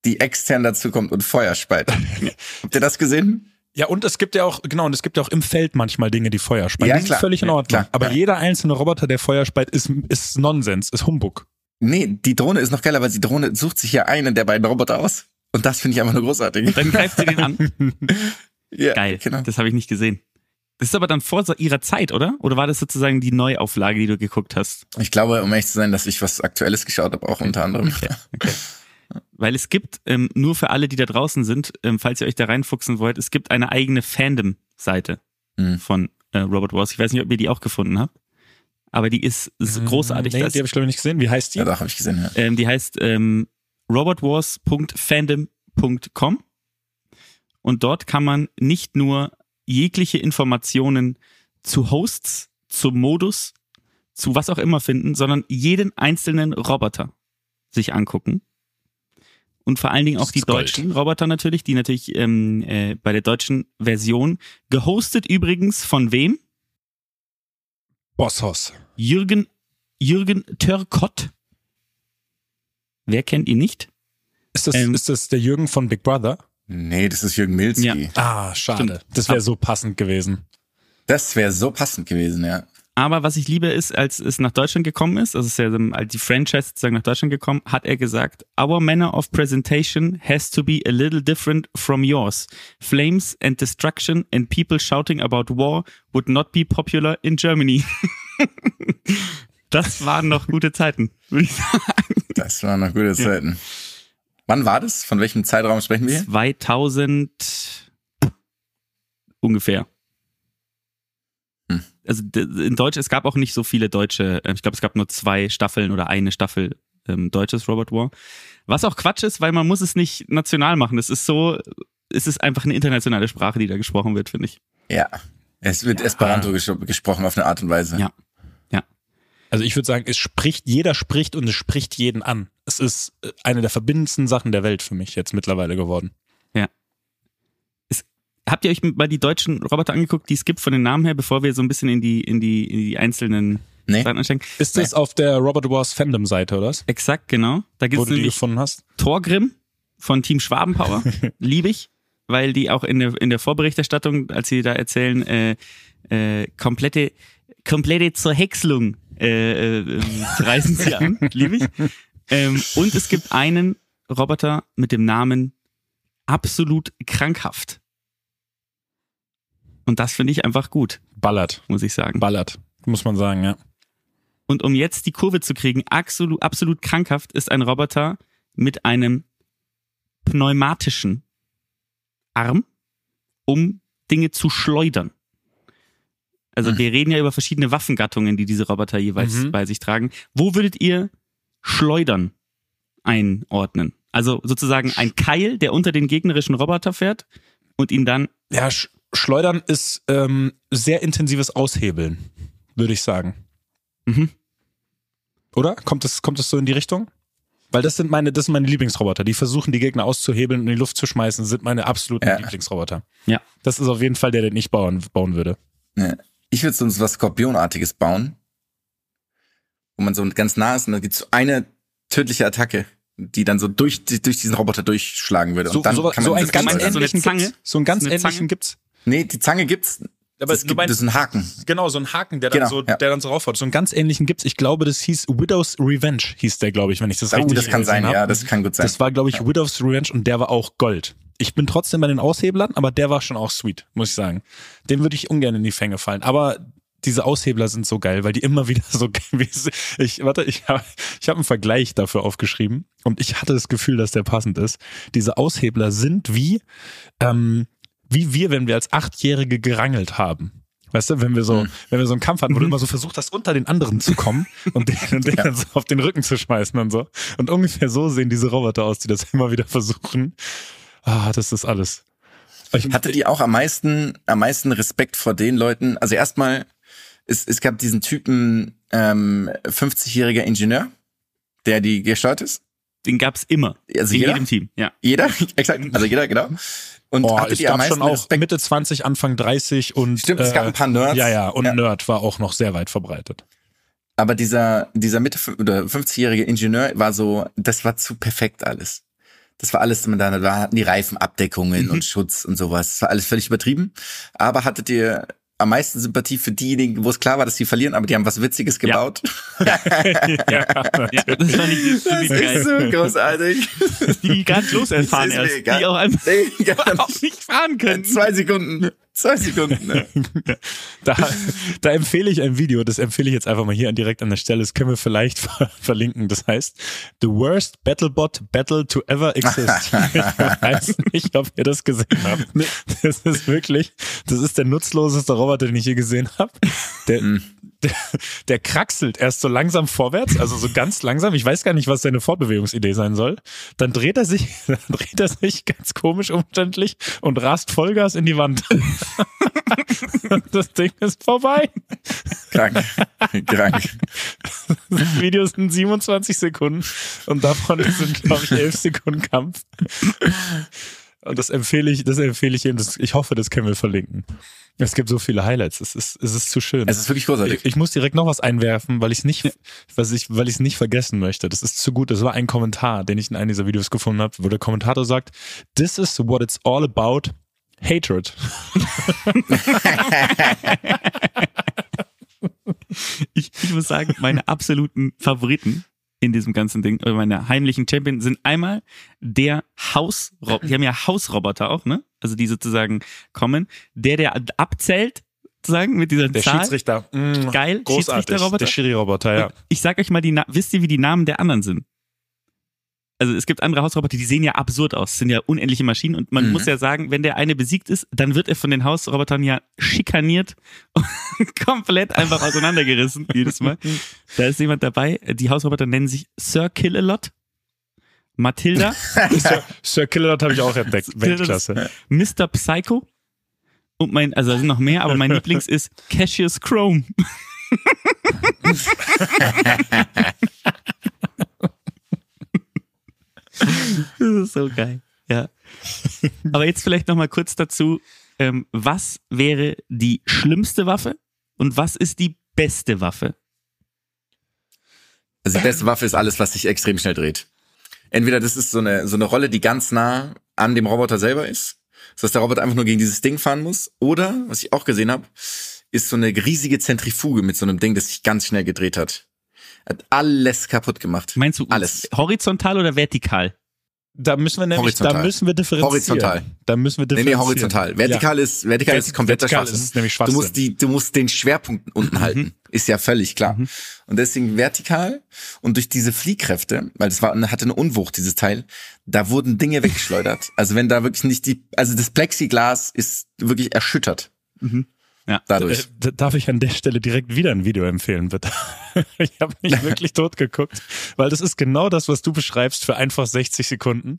die extern dazu kommt und Feuer speit. <laughs> Habt ihr das gesehen? Ja, und es gibt ja auch, genau, und es gibt ja auch im Feld manchmal Dinge, die Feuer speien. Ja, das klar. ist völlig in Ja, Ordnung. klar. Aber Ja. jeder einzelne Roboter, der Feuer speit, ist, ist Nonsens, ist Humbug. Nee, die Drohne ist noch geiler, weil die Drohne sucht sich ja einen der beiden Roboter aus. Und das finde ich einfach nur großartig. Dann greift sie den an. <laughs> Ja, Geil. Genau. Das habe ich nicht gesehen. Das ist aber dann vor ihrer Zeit, oder? Oder war das sozusagen die Neuauflage, die du geguckt hast? Ich glaube, um ehrlich zu sein, dass ich was Aktuelles geschaut habe, auch unter anderem. Okay. <laughs> Weil es gibt, ähm, nur für alle, die da draußen sind, ähm, falls ihr euch da reinfuchsen wollt, es gibt eine eigene Fandom-Seite Mhm. von äh, Robot Wars. Ich weiß nicht, ob ihr die auch gefunden habt. aber die ist, ist großartig. Nee, Das- die habe ich glaube ich nicht gesehen. Wie heißt die? Ja, doch, habe ich gesehen, ja. ähm, die heißt ähm, robotwars.fandom.com und dort kann man nicht nur jegliche Informationen zu Hosts, zum Modus, zu was auch immer finden, sondern jeden einzelnen Roboter sich angucken. Und vor allen Dingen auch die ist Gold. deutschen Roboter natürlich, die natürlich ähm, äh, bei der deutschen Version, gehostet übrigens von wem? Bosshaus. Jürgen, Jürgen Törkott. Wer kennt ihn nicht? Ist das, Ähm, ist das der Jürgen von Big Brother? Nee, das ist Jürgen Milzki. Ja. Ah, schade. Stimmt. Das wäre so passend gewesen. Das wäre so passend gewesen, ja. Aber was ich liebe ist, als es nach Deutschland gekommen ist, also es ist ja als die Franchise sozusagen nach Deutschland gekommen, hat er gesagt, our manner of presentation has to be a little different from yours. Flames and destruction and people shouting about war would not be popular in Germany. <laughs> das waren noch gute Zeiten, würde ich sagen. Das waren noch gute Zeiten. Wann war das? Von welchem Zeitraum sprechen wir? 2000 ungefähr. Also in Deutsch, es gab auch nicht so viele deutsche, äh, ich glaube, es gab nur zwei Staffeln oder eine Staffel ähm, deutsches Robot War. Was auch Quatsch ist, weil man muss es nicht national machen. Es ist so, es ist einfach eine internationale Sprache, die da gesprochen wird, finde ich. Ja. Es wird Esperanto ges gesprochen auf eine Art und Weise. Ja. Also ich würde sagen, es spricht, jeder spricht und es spricht jeden an. Es ist äh, eine der verbindendsten Sachen der Welt für mich jetzt mittlerweile geworden. Habt ihr euch mal die deutschen Roboter angeguckt, die es gibt von den Namen her, bevor wir so ein bisschen in die, in die, in die einzelnen Nee. Sachen einsteigen? Ist das auf der Robert Wars Fandom Seite, oder was? Exakt, genau. Da gibt Wo es du die gefunden hast? Torgrim von Team Schwabenpower. <laughs> Liebe ich, weil die auch in der, in der Vorberichterstattung, als sie da erzählen, äh, äh, komplette, komplette Zerhäckselung äh, äh, reißen sie <laughs> an. Liebe ich. Ähm, und es gibt einen Roboter mit dem Namen absolut krankhaft. Und das finde ich einfach gut, Ballert. muss ich sagen. Ballert. Muss man sagen, ja. Und um jetzt die Kurve zu kriegen, absolut, absolut krankhaft ist ein Roboter mit einem pneumatischen Arm, um Dinge zu schleudern. Also Hm. wir reden ja über verschiedene Waffengattungen, die diese Roboter jeweils Mhm. bei sich tragen. Wo würdet ihr Schleudern einordnen? Also sozusagen ein Keil, der unter den gegnerischen Roboter fährt und ihn dann Ja, Sch Schleudern ist ähm, sehr intensives Aushebeln, würde ich sagen. Mhm. Oder? Kommt es kommt es so in die Richtung? Weil das sind meine, das sind meine Lieblingsroboter. Die versuchen, die Gegner auszuhebeln und in die Luft zu schmeißen, sind meine absoluten Ja. Lieblingsroboter. Ja. Das ist auf jeden Fall der, den ich bauen, bauen würde. Ja. Ich würde sonst was Skorpionartiges bauen, wo man so ganz nah ist und dann gibt's so eine tödliche Attacke, die dann so durch, durch diesen Roboter durchschlagen würde. So, und dann so, kann so man einen das ganz steuern. so eine Zange? So einen ganz So ähnlichen Zange? gibt's. Nee, die Zange gibt's. Aber das, du gibt, meinst- das ist ein Haken. Genau, so ein Haken, der dann Genau, so, ja. der dann so raufhaut. So einen ganz ähnlichen gibt's. Ich glaube, das hieß Widow's Revenge, hieß der, glaube ich, wenn ich das Oh, richtig das kann sein, hab. ja, das kann gut sein. Das war, glaube ich, Widow's Revenge und der war auch Gold. Ich bin trotzdem bei den Aushebelern, aber der war schon auch sweet, muss ich sagen. Den würde ich ungern in die Fänge fallen. Aber diese Aushebler sind so geil, weil die immer <laughs> wieder so gewesen. Ich warte, ich habe ich hab einen Vergleich dafür aufgeschrieben und ich hatte das Gefühl, dass der passend ist. Diese Aushebler sind wie ähm, wie wir, wenn wir als Achtjährige gerangelt haben. Weißt du, wenn wir so, wenn wir so einen Kampf hatten, wo du immer so versucht hast, unter den anderen zu kommen <laughs> und den, und den dann so auf den Rücken zu schmeißen und so. Und ungefähr so sehen diese Roboter aus, die das <laughs> immer wieder versuchen. Ah, das ist alles. Ich, Hattet ihr auch am meisten, am meisten Respekt vor den Leuten? Also erstmal, es, es gab diesen Typen, ähm, 50-jähriger Ingenieur, der die gesteuert ist. Den gab's immer Also in jeder? jedem Team. Ja. Jeder, <laughs> exakt, also jeder, genau. Und oh, hattet es ihr am gab meisten schon auch Respekt? Mitte 20, Anfang 30 und Stimmt, es gab ein paar Nerds. Ja, ja, und Ja. Nerd war auch noch sehr weit verbreitet. Aber dieser, dieser Mitte oder 50-jährige Ingenieur war so, das war zu perfekt alles. Das war alles, man da da hatten die Reifenabdeckungen und Schutz und sowas. Das war alles völlig übertrieben. Aber hattet ihr am meisten Sympathie für diejenigen, wo es klar war, dass sie verlieren, aber die haben was Witziges gebaut? <laughs> Ja, das fand ich ziemlich geil. so großartig. Die, die ganz loserfahren Das ist mir erst, die auch einfach Nee, auch <laughs> nicht fahren können. Zwei Sekunden. Zwei Sekunden. Ne? <laughs> Da, da empfehle ich ein Video, das empfehle ich jetzt einfach mal hier direkt an der Stelle. Das können wir vielleicht <laughs> ver verlinken. Das heißt, The Worst Battlebot Battle to Ever Exist. <laughs> ich weiß nicht, ob ihr das gesehen habt. Das ist wirklich, das ist der nutzloseste Roboter, den ich je gesehen habe. Der, der, der kraxelt erst so langsam vorwärts, also so ganz langsam. Ich weiß gar nicht, was seine Fortbewegungsidee sein soll. Dann dreht er sich, dann dreht er sich ganz komisch umständlich und rast Vollgas in die Wand. <laughs> das Ding ist vorbei. Krank. Krank. Das Video sind 27 Sekunden und davon sind, glaube ich, 11 Sekunden Kampf. Und das empfehle ich, das empfehle ich ihm. Das, ich hoffe, das können wir verlinken. Es gibt so viele Highlights. Es ist, es ist zu schön. Es ist wirklich großartig. Ich, ich muss direkt noch was einwerfen, weil ich es nicht, was ich, weil ich es nicht vergessen möchte. Das ist zu gut. Das war ein Kommentar, den ich in einem dieser Videos gefunden habe, wo der Kommentator sagt: "This is what it's all about." Hatred. <laughs> Ich, ich muss sagen, meine absoluten Favoriten in diesem ganzen Ding, oder meine heimlichen Champion sind einmal der Hausroboter, die haben ja Hausroboter auch, ne? Also die sozusagen kommen, der, der abzählt, sozusagen, mit dieser Der Zahl. Schiedsrichter. Mm, Geil, Großartig. Schiedsrichterroboter. Der Schiri-Roboter, ja. Und Ich sag euch mal, die Na wisst ihr, wie die Namen der anderen sind? Also es gibt andere Hausroboter, die sehen ja absurd aus, das sind ja unendliche Maschinen und man Mhm. muss ja sagen, wenn der eine besiegt ist, dann wird er von den Hausrobotern ja schikaniert und <laughs> komplett einfach auseinandergerissen jedes Mal. Da ist jemand dabei, die Hausroboter nennen sich Sir Kill-A-Lot, Matilda, <laughs> Sir, Sir Killalot habe ich auch entdeckt. <laughs> Weltklasse. Mr. Psycho und mein, also da sind noch mehr, aber mein Lieblings ist Cassius Chrome. <laughs> das ist so geil. Ja. Aber jetzt vielleicht noch mal kurz dazu, ähm, was wäre die schlimmste Waffe und was ist die beste Waffe? Also die beste Waffe ist alles, was sich extrem schnell dreht. Entweder das ist so eine, so eine Rolle, die ganz nah an dem Roboter selber ist, sodass der Roboter einfach nur gegen dieses Ding fahren muss. Oder, was ich auch gesehen habe, ist so eine riesige Zentrifuge mit so einem Ding, das sich ganz schnell gedreht hat. Hat alles kaputt gemacht. Meinst du Alles. horizontal oder vertikal? Da müssen wir nämlich, da müssen wir differenzieren. Horizontal. Da müssen wir Nee, differenzieren. nee, horizontal. Vertikal ist, vertikal ist kompletter Vertikal Schwachsinn. ist nämlich Du Schwachsinn. musst die, du musst den Schwerpunkt unten halten. Ist ja völlig klar. Und deswegen vertikal und durch diese Fliehkräfte, weil das war, hatte eine Unwucht, dieses Teil, da wurden Dinge weggeschleudert. Also wenn da wirklich nicht die, also das Plexiglas ist wirklich erschüttert. Ja. Dadurch. Äh, Darf ich an der Stelle direkt wieder ein Video empfehlen, bitte? <laughs> ich habe nicht <laughs> wirklich tot geguckt, weil das ist genau das, was du beschreibst für einfach 60 Sekunden.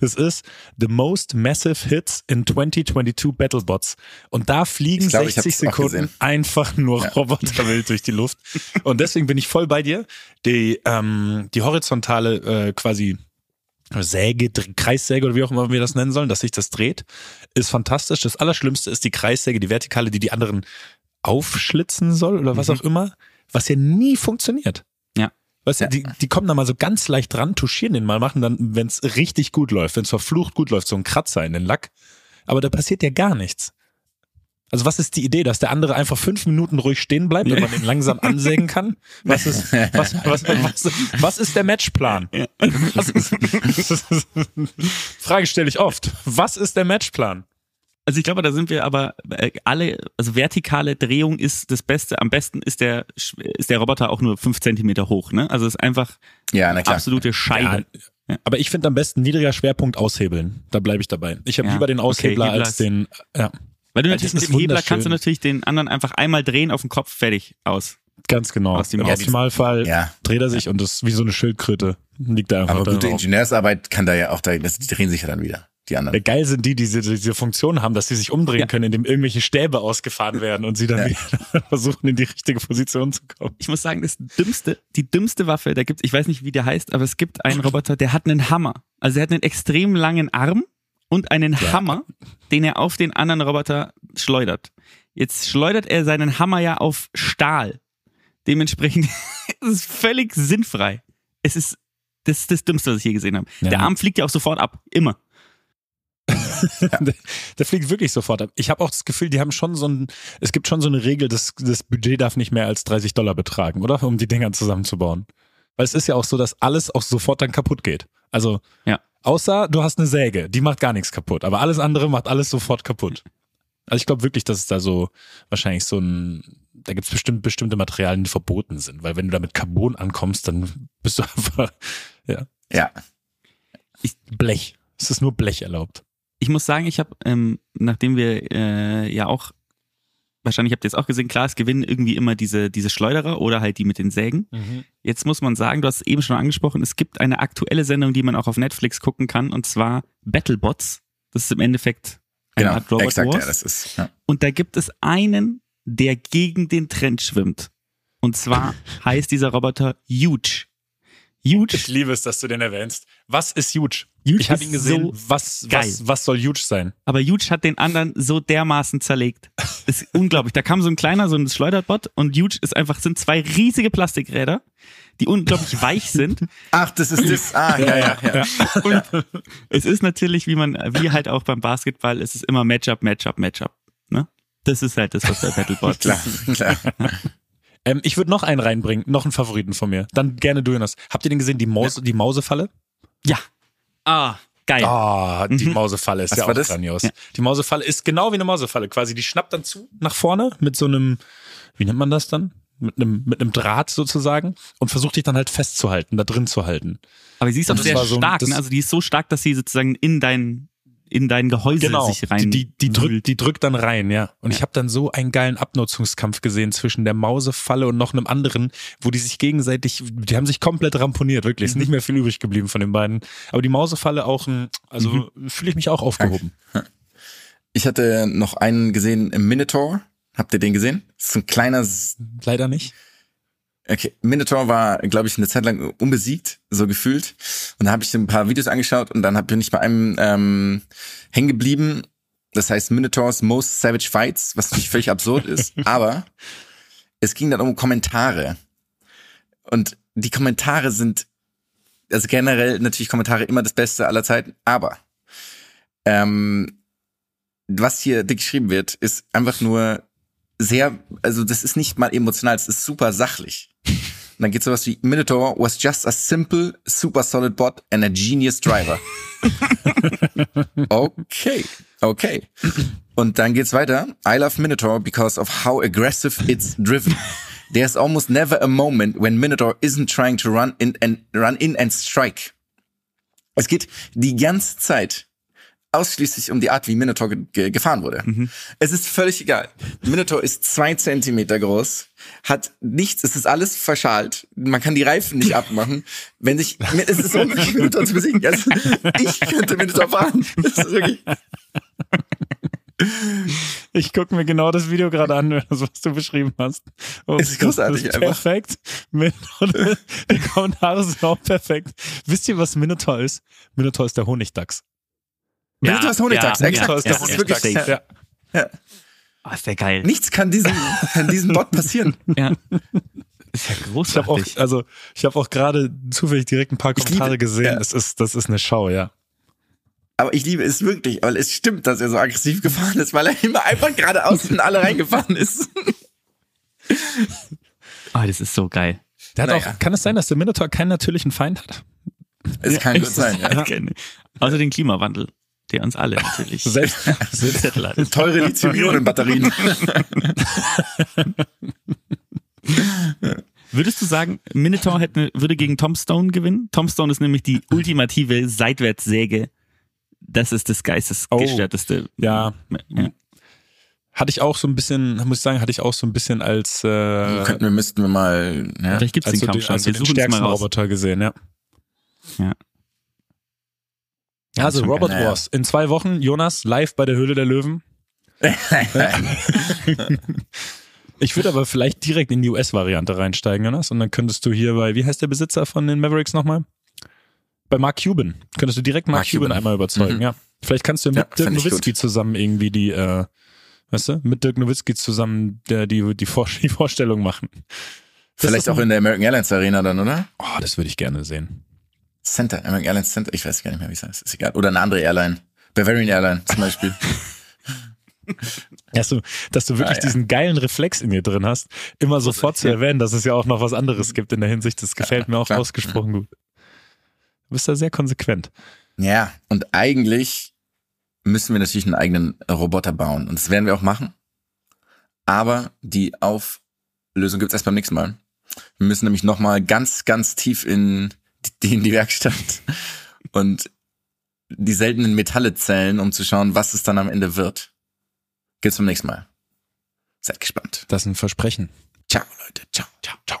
Das ist The Most Massive Hits in 2022 Battlebots. Und da fliegen glaub, ich 60 hab's auch Sekunden einfach nur <laughs> Roboterwild durch die Luft. Und deswegen bin ich voll bei dir. Die, ähm, die horizontale äh, quasi Säge, Kreissäge oder wie auch immer wir das nennen sollen, dass sich das dreht, ist fantastisch. Das Allerschlimmste ist die Kreissäge, die vertikale, die die anderen aufschlitzen soll oder was auch immer, was ja nie funktioniert. Ja. Weißt du, die, die kommen da mal so ganz leicht ran, touchieren den mal, machen dann, wenn es richtig gut läuft, wenn es verflucht gut läuft, so ein Kratzer in den Lack. Aber da passiert ja gar nichts. Also was ist die Idee, dass der andere einfach fünf Minuten ruhig stehen bleibt und man ihn langsam <laughs> ansägen kann? Was ist, was, was, was, was ist der Matchplan? Was ist, Frage stelle ich oft. Was ist der Matchplan? Also ich glaube, da sind wir aber äh, alle, also vertikale Drehung ist das Beste. Am besten ist der ist der Roboter auch nur fünf Zentimeter hoch, ne? Also es ist einfach Ja, na klar. absolute Scheibe. Aber ich finde am besten niedriger Schwerpunkt aushebeln. Da bleibe ich dabei. Ich habe Ja, lieber den okay, Aushebler Hebler als den. Ja, Weil du natürlich mit dem Hebler kannst du natürlich den anderen einfach einmal drehen auf den Kopf, fertig, aus. ganz genau. Aus dem Im. Optimalfall Ja. dreht er sich und das ist wie so eine Schildkröte. Liegt da einfach Aber gute drauf. Ingenieursarbeit kann da ja auch, da, das, die drehen sich ja dann wieder, die anderen. Geil sind die, die diese, diese Funktion haben, dass sie sich umdrehen Ja. können, indem irgendwelche Stäbe ausgefahren werden und sie dann Ja. wieder <laughs> versuchen, in die richtige Position zu kommen. Ich muss sagen, das dümmste, die dümmste Waffe, da gibt ich weiß nicht, wie der heißt, aber es gibt einen Roboter, der hat einen Hammer. Also er hat einen extrem langen Arm und einen Hammer, den er auf den anderen Roboter schleudert. Jetzt schleudert er seinen Hammer ja auf Stahl. Dementsprechend <laughs> ist es völlig sinnfrei. Es ist das, ist das Dümmste, was ich je gesehen habe. Ja. Der Arm fliegt ja auch sofort ab. Immer. <laughs> Der, der fliegt wirklich sofort ab. Ich habe auch das Gefühl, die haben schon so ein, es gibt schon so eine Regel, das, das Budget darf nicht mehr als 30 Dollar betragen, oder? Um die Dinger zusammenzubauen. Weil es ist ja auch so, dass alles auch sofort dann kaputt geht. Also, Ja. Außer du hast eine Säge, die macht gar nichts kaputt, aber alles andere macht alles sofort kaputt. Also ich glaube wirklich, dass es da so wahrscheinlich so ein, da gibt es bestimmt bestimmte Materialien, die verboten sind, weil wenn du da mit Carbon ankommst, dann bist du <laughs> einfach, ja, Ja. Blech. Es ist nur Blech erlaubt. ich muss sagen, ich habe, ähm, nachdem wir äh, ja auch wahrscheinlich habt ihr es auch gesehen, klar, es gewinnen irgendwie immer diese, diese Schleuderer oder halt die mit den Sägen. Mhm. Jetzt muss man sagen, du hast es eben schon angesprochen, es gibt eine aktuelle Sendung, die man auch auf Netflix gucken kann, und zwar Battlebots. Das ist im Endeffekt eine Genau, Art Robot exakt, Wars. ja, das ist. Ja. Und da gibt es einen, der gegen den Trend schwimmt. Und zwar <laughs> heißt dieser Roboter Huge. Huge Ich liebe es, dass du den erwähnst. Was ist Huge? Huge ich habe ist ihn gesehen. so was, geil. was, was soll Huge sein? Aber Huge hat den anderen so dermaßen zerlegt. Das ist unglaublich. Da kam so ein kleiner, so ein Schleuderbot und Huge ist einfach, sind zwei riesige Plastikräder, die unglaublich <laughs> weich sind. Ach, das ist das. Ah, ja, ja, ja. <laughs> Und es ist natürlich, wie man, wie halt auch beim Basketball, es ist immer Matchup, Matchup, Matchup. Ne? Das ist halt das, was bei Battlebot <laughs> Klar, klar. Ähm, ich würde noch einen reinbringen, noch einen Favoriten von mir. Dann gerne du, Jonas. Habt ihr den gesehen, die, Maus, die Mausefalle? Ja. Ah, geil. Ah, die Mausefalle ist Was ja auch das? grandios. Ja. Die Mausefalle ist genau wie eine Mausefalle quasi. Die schnappt dann zu nach vorne mit so einem, wie nennt man das dann? Mit einem, mit einem Draht sozusagen und versucht dich dann halt festzuhalten, da drin zu halten. Aber sie ist auch sehr so stark, das- ne? Also die ist so stark, dass sie sozusagen in dein, in dein Gehäuse Genau. sich rein. die, die, die, drückt, die drückt dann rein, ja. Und ich Ja. habe dann so einen geilen Abnutzungskampf gesehen zwischen der Mausefalle und noch einem anderen, wo die sich gegenseitig, die haben sich komplett ramponiert, wirklich. Mhm. Ist nicht mehr viel übrig geblieben von den beiden. Aber die Mausefalle auch, also Mhm. fühle ich mich auch aufgehoben. Ich hatte noch einen gesehen im Minotaur. Habt ihr den gesehen? Das ist ein kleiner. Leider nicht. Okay, Minotaur war, glaube ich, eine Zeit lang unbesiegt, so gefühlt. Und da habe ich ein paar Videos angeschaut und dann hab, bin ich bei einem ähm, hängen geblieben. Das heißt Minotaurs Most Savage Fights, was natürlich völlig absurd ist. <laughs> Aber es ging dann um Kommentare. Und die Kommentare sind, also generell natürlich Kommentare immer das Beste aller Zeiten, aber ähm, was hier geschrieben wird, ist einfach nur sehr, also das ist nicht mal emotional, es ist super sachlich. Und dann geht sowas wie Minotaur was just a simple, super solid bot and a genius driver. <laughs> okay, okay. Und dann geht's weiter. I love Minotaur because of how aggressive it's driven. There's almost never a moment when Minotaur isn't trying to run in and run in and strike. Es geht die ganze Zeit ausschließlich um die Art, wie Minotaur ge ge gefahren wurde. Es ist völlig egal. Minotaur ist zwei Zentimeter groß, hat nichts, es ist alles verschalt. Man kann die Reifen nicht abmachen. Wenn sich, es ist unmöglich, Minotaur zu besiegen. Also, ich könnte Minotaur fahren. Das ist wirklich, Ich gucke mir genau das Video gerade an, <laughs> was du beschrieben hast. Und Es ist großartig das ist einfach. Perfekt. Min- <laughs> Die Kommentare sind auch perfekt. Wisst ihr, was Minotaur ist? Minotaur ist der Honigdachs. Minotaur ist Honigdachs, ja, exakt. ja, ja, das ist ja, wirklich, safe. Ja. ja. Oh, ist der geil. Nichts kann diesem, kann diesem Bot passieren. <laughs> Ja. Ist ja Ich habe großartig. auch, also ich habe auch gerade zufällig direkt ein paar Kommentare liebe- gesehen. ja. Das ist, das ist eine Schau, ja. Aber ich liebe es wirklich, weil es stimmt, dass er so aggressiv gefahren ist, weil er immer einfach geradeaus in alle reingefahren ist. oh, <laughs> das ist so geil. Der hat Naja. auch, kann es sein, dass der Minotaur keinen natürlichen Feind hat? Es kann gut sein, ja. <laughs> Außer den Klimawandel, der uns alle natürlich <laughs> Selbst, <laughs> hat. <laughs> Teure Lithium-Ionen-Batterien. Würdest du sagen, Minotaur hätte, würde gegen Tom Stone gewinnen? Tom Stone ist nämlich die ultimative Seitwärtssäge. Das ist das geistesgestörteste. ja, Ja. hatte ich auch so ein bisschen, muss ich sagen, hatte ich auch so ein bisschen als, äh, Könnten wir, müssten wir mal, ja. Vielleicht gibt's als, den so Kampf den, schon. als so Wir den es mal stärksten raus. Roboter gesehen, ja. Ja. Also Robot geil. Wars. In zwei Wochen, Jonas, live bei der Höhle der Löwen. <laughs> Ich würde aber vielleicht direkt in die US-Variante reinsteigen, Jonas, und dann könntest du hier bei, wie heißt der Besitzer von den Mavericks nochmal? Bei Mark Cuban. Könntest du direkt Mark, Mark Cuban, Cuban. einmal überzeugen, Mhm. ja. Vielleicht kannst du mit Ja, Dirk Nowitzki zusammen irgendwie die, äh, weißt du, mit Dirk Nowitzki zusammen der, die, die, Vor die Vorstellung machen. Das Vielleicht auch in der American Airlines Arena dann, oder? Oh, das würde ich gerne sehen. Center, American Airlines Center, ich weiß gar nicht mehr, wie es heißt, ist egal. Oder eine andere Airline. Bavarian Airline zum Beispiel. <laughs> Dass du, dass du wirklich Ah, ja. diesen geilen Reflex in dir drin hast, immer sofort zu ja. erwähnen, dass es ja auch noch was anderes gibt in der Hinsicht. Das gefällt mir auch klar. ausgesprochen gut. Du bist da sehr konsequent. ja, und eigentlich müssen wir natürlich einen eigenen Roboter bauen. Und das werden wir auch machen. Aber die Auflösung gibt's erst beim nächsten Mal. Wir müssen nämlich nochmal ganz, ganz tief in die, in die Werkstatt und die seltenen Metalle zählen, um zu schauen, was es dann am Ende wird. Gibt's beim nächsten Mal. Seid gespannt. Das ist ein Versprechen. Ciao, Leute. Ciao, ciao, ciao,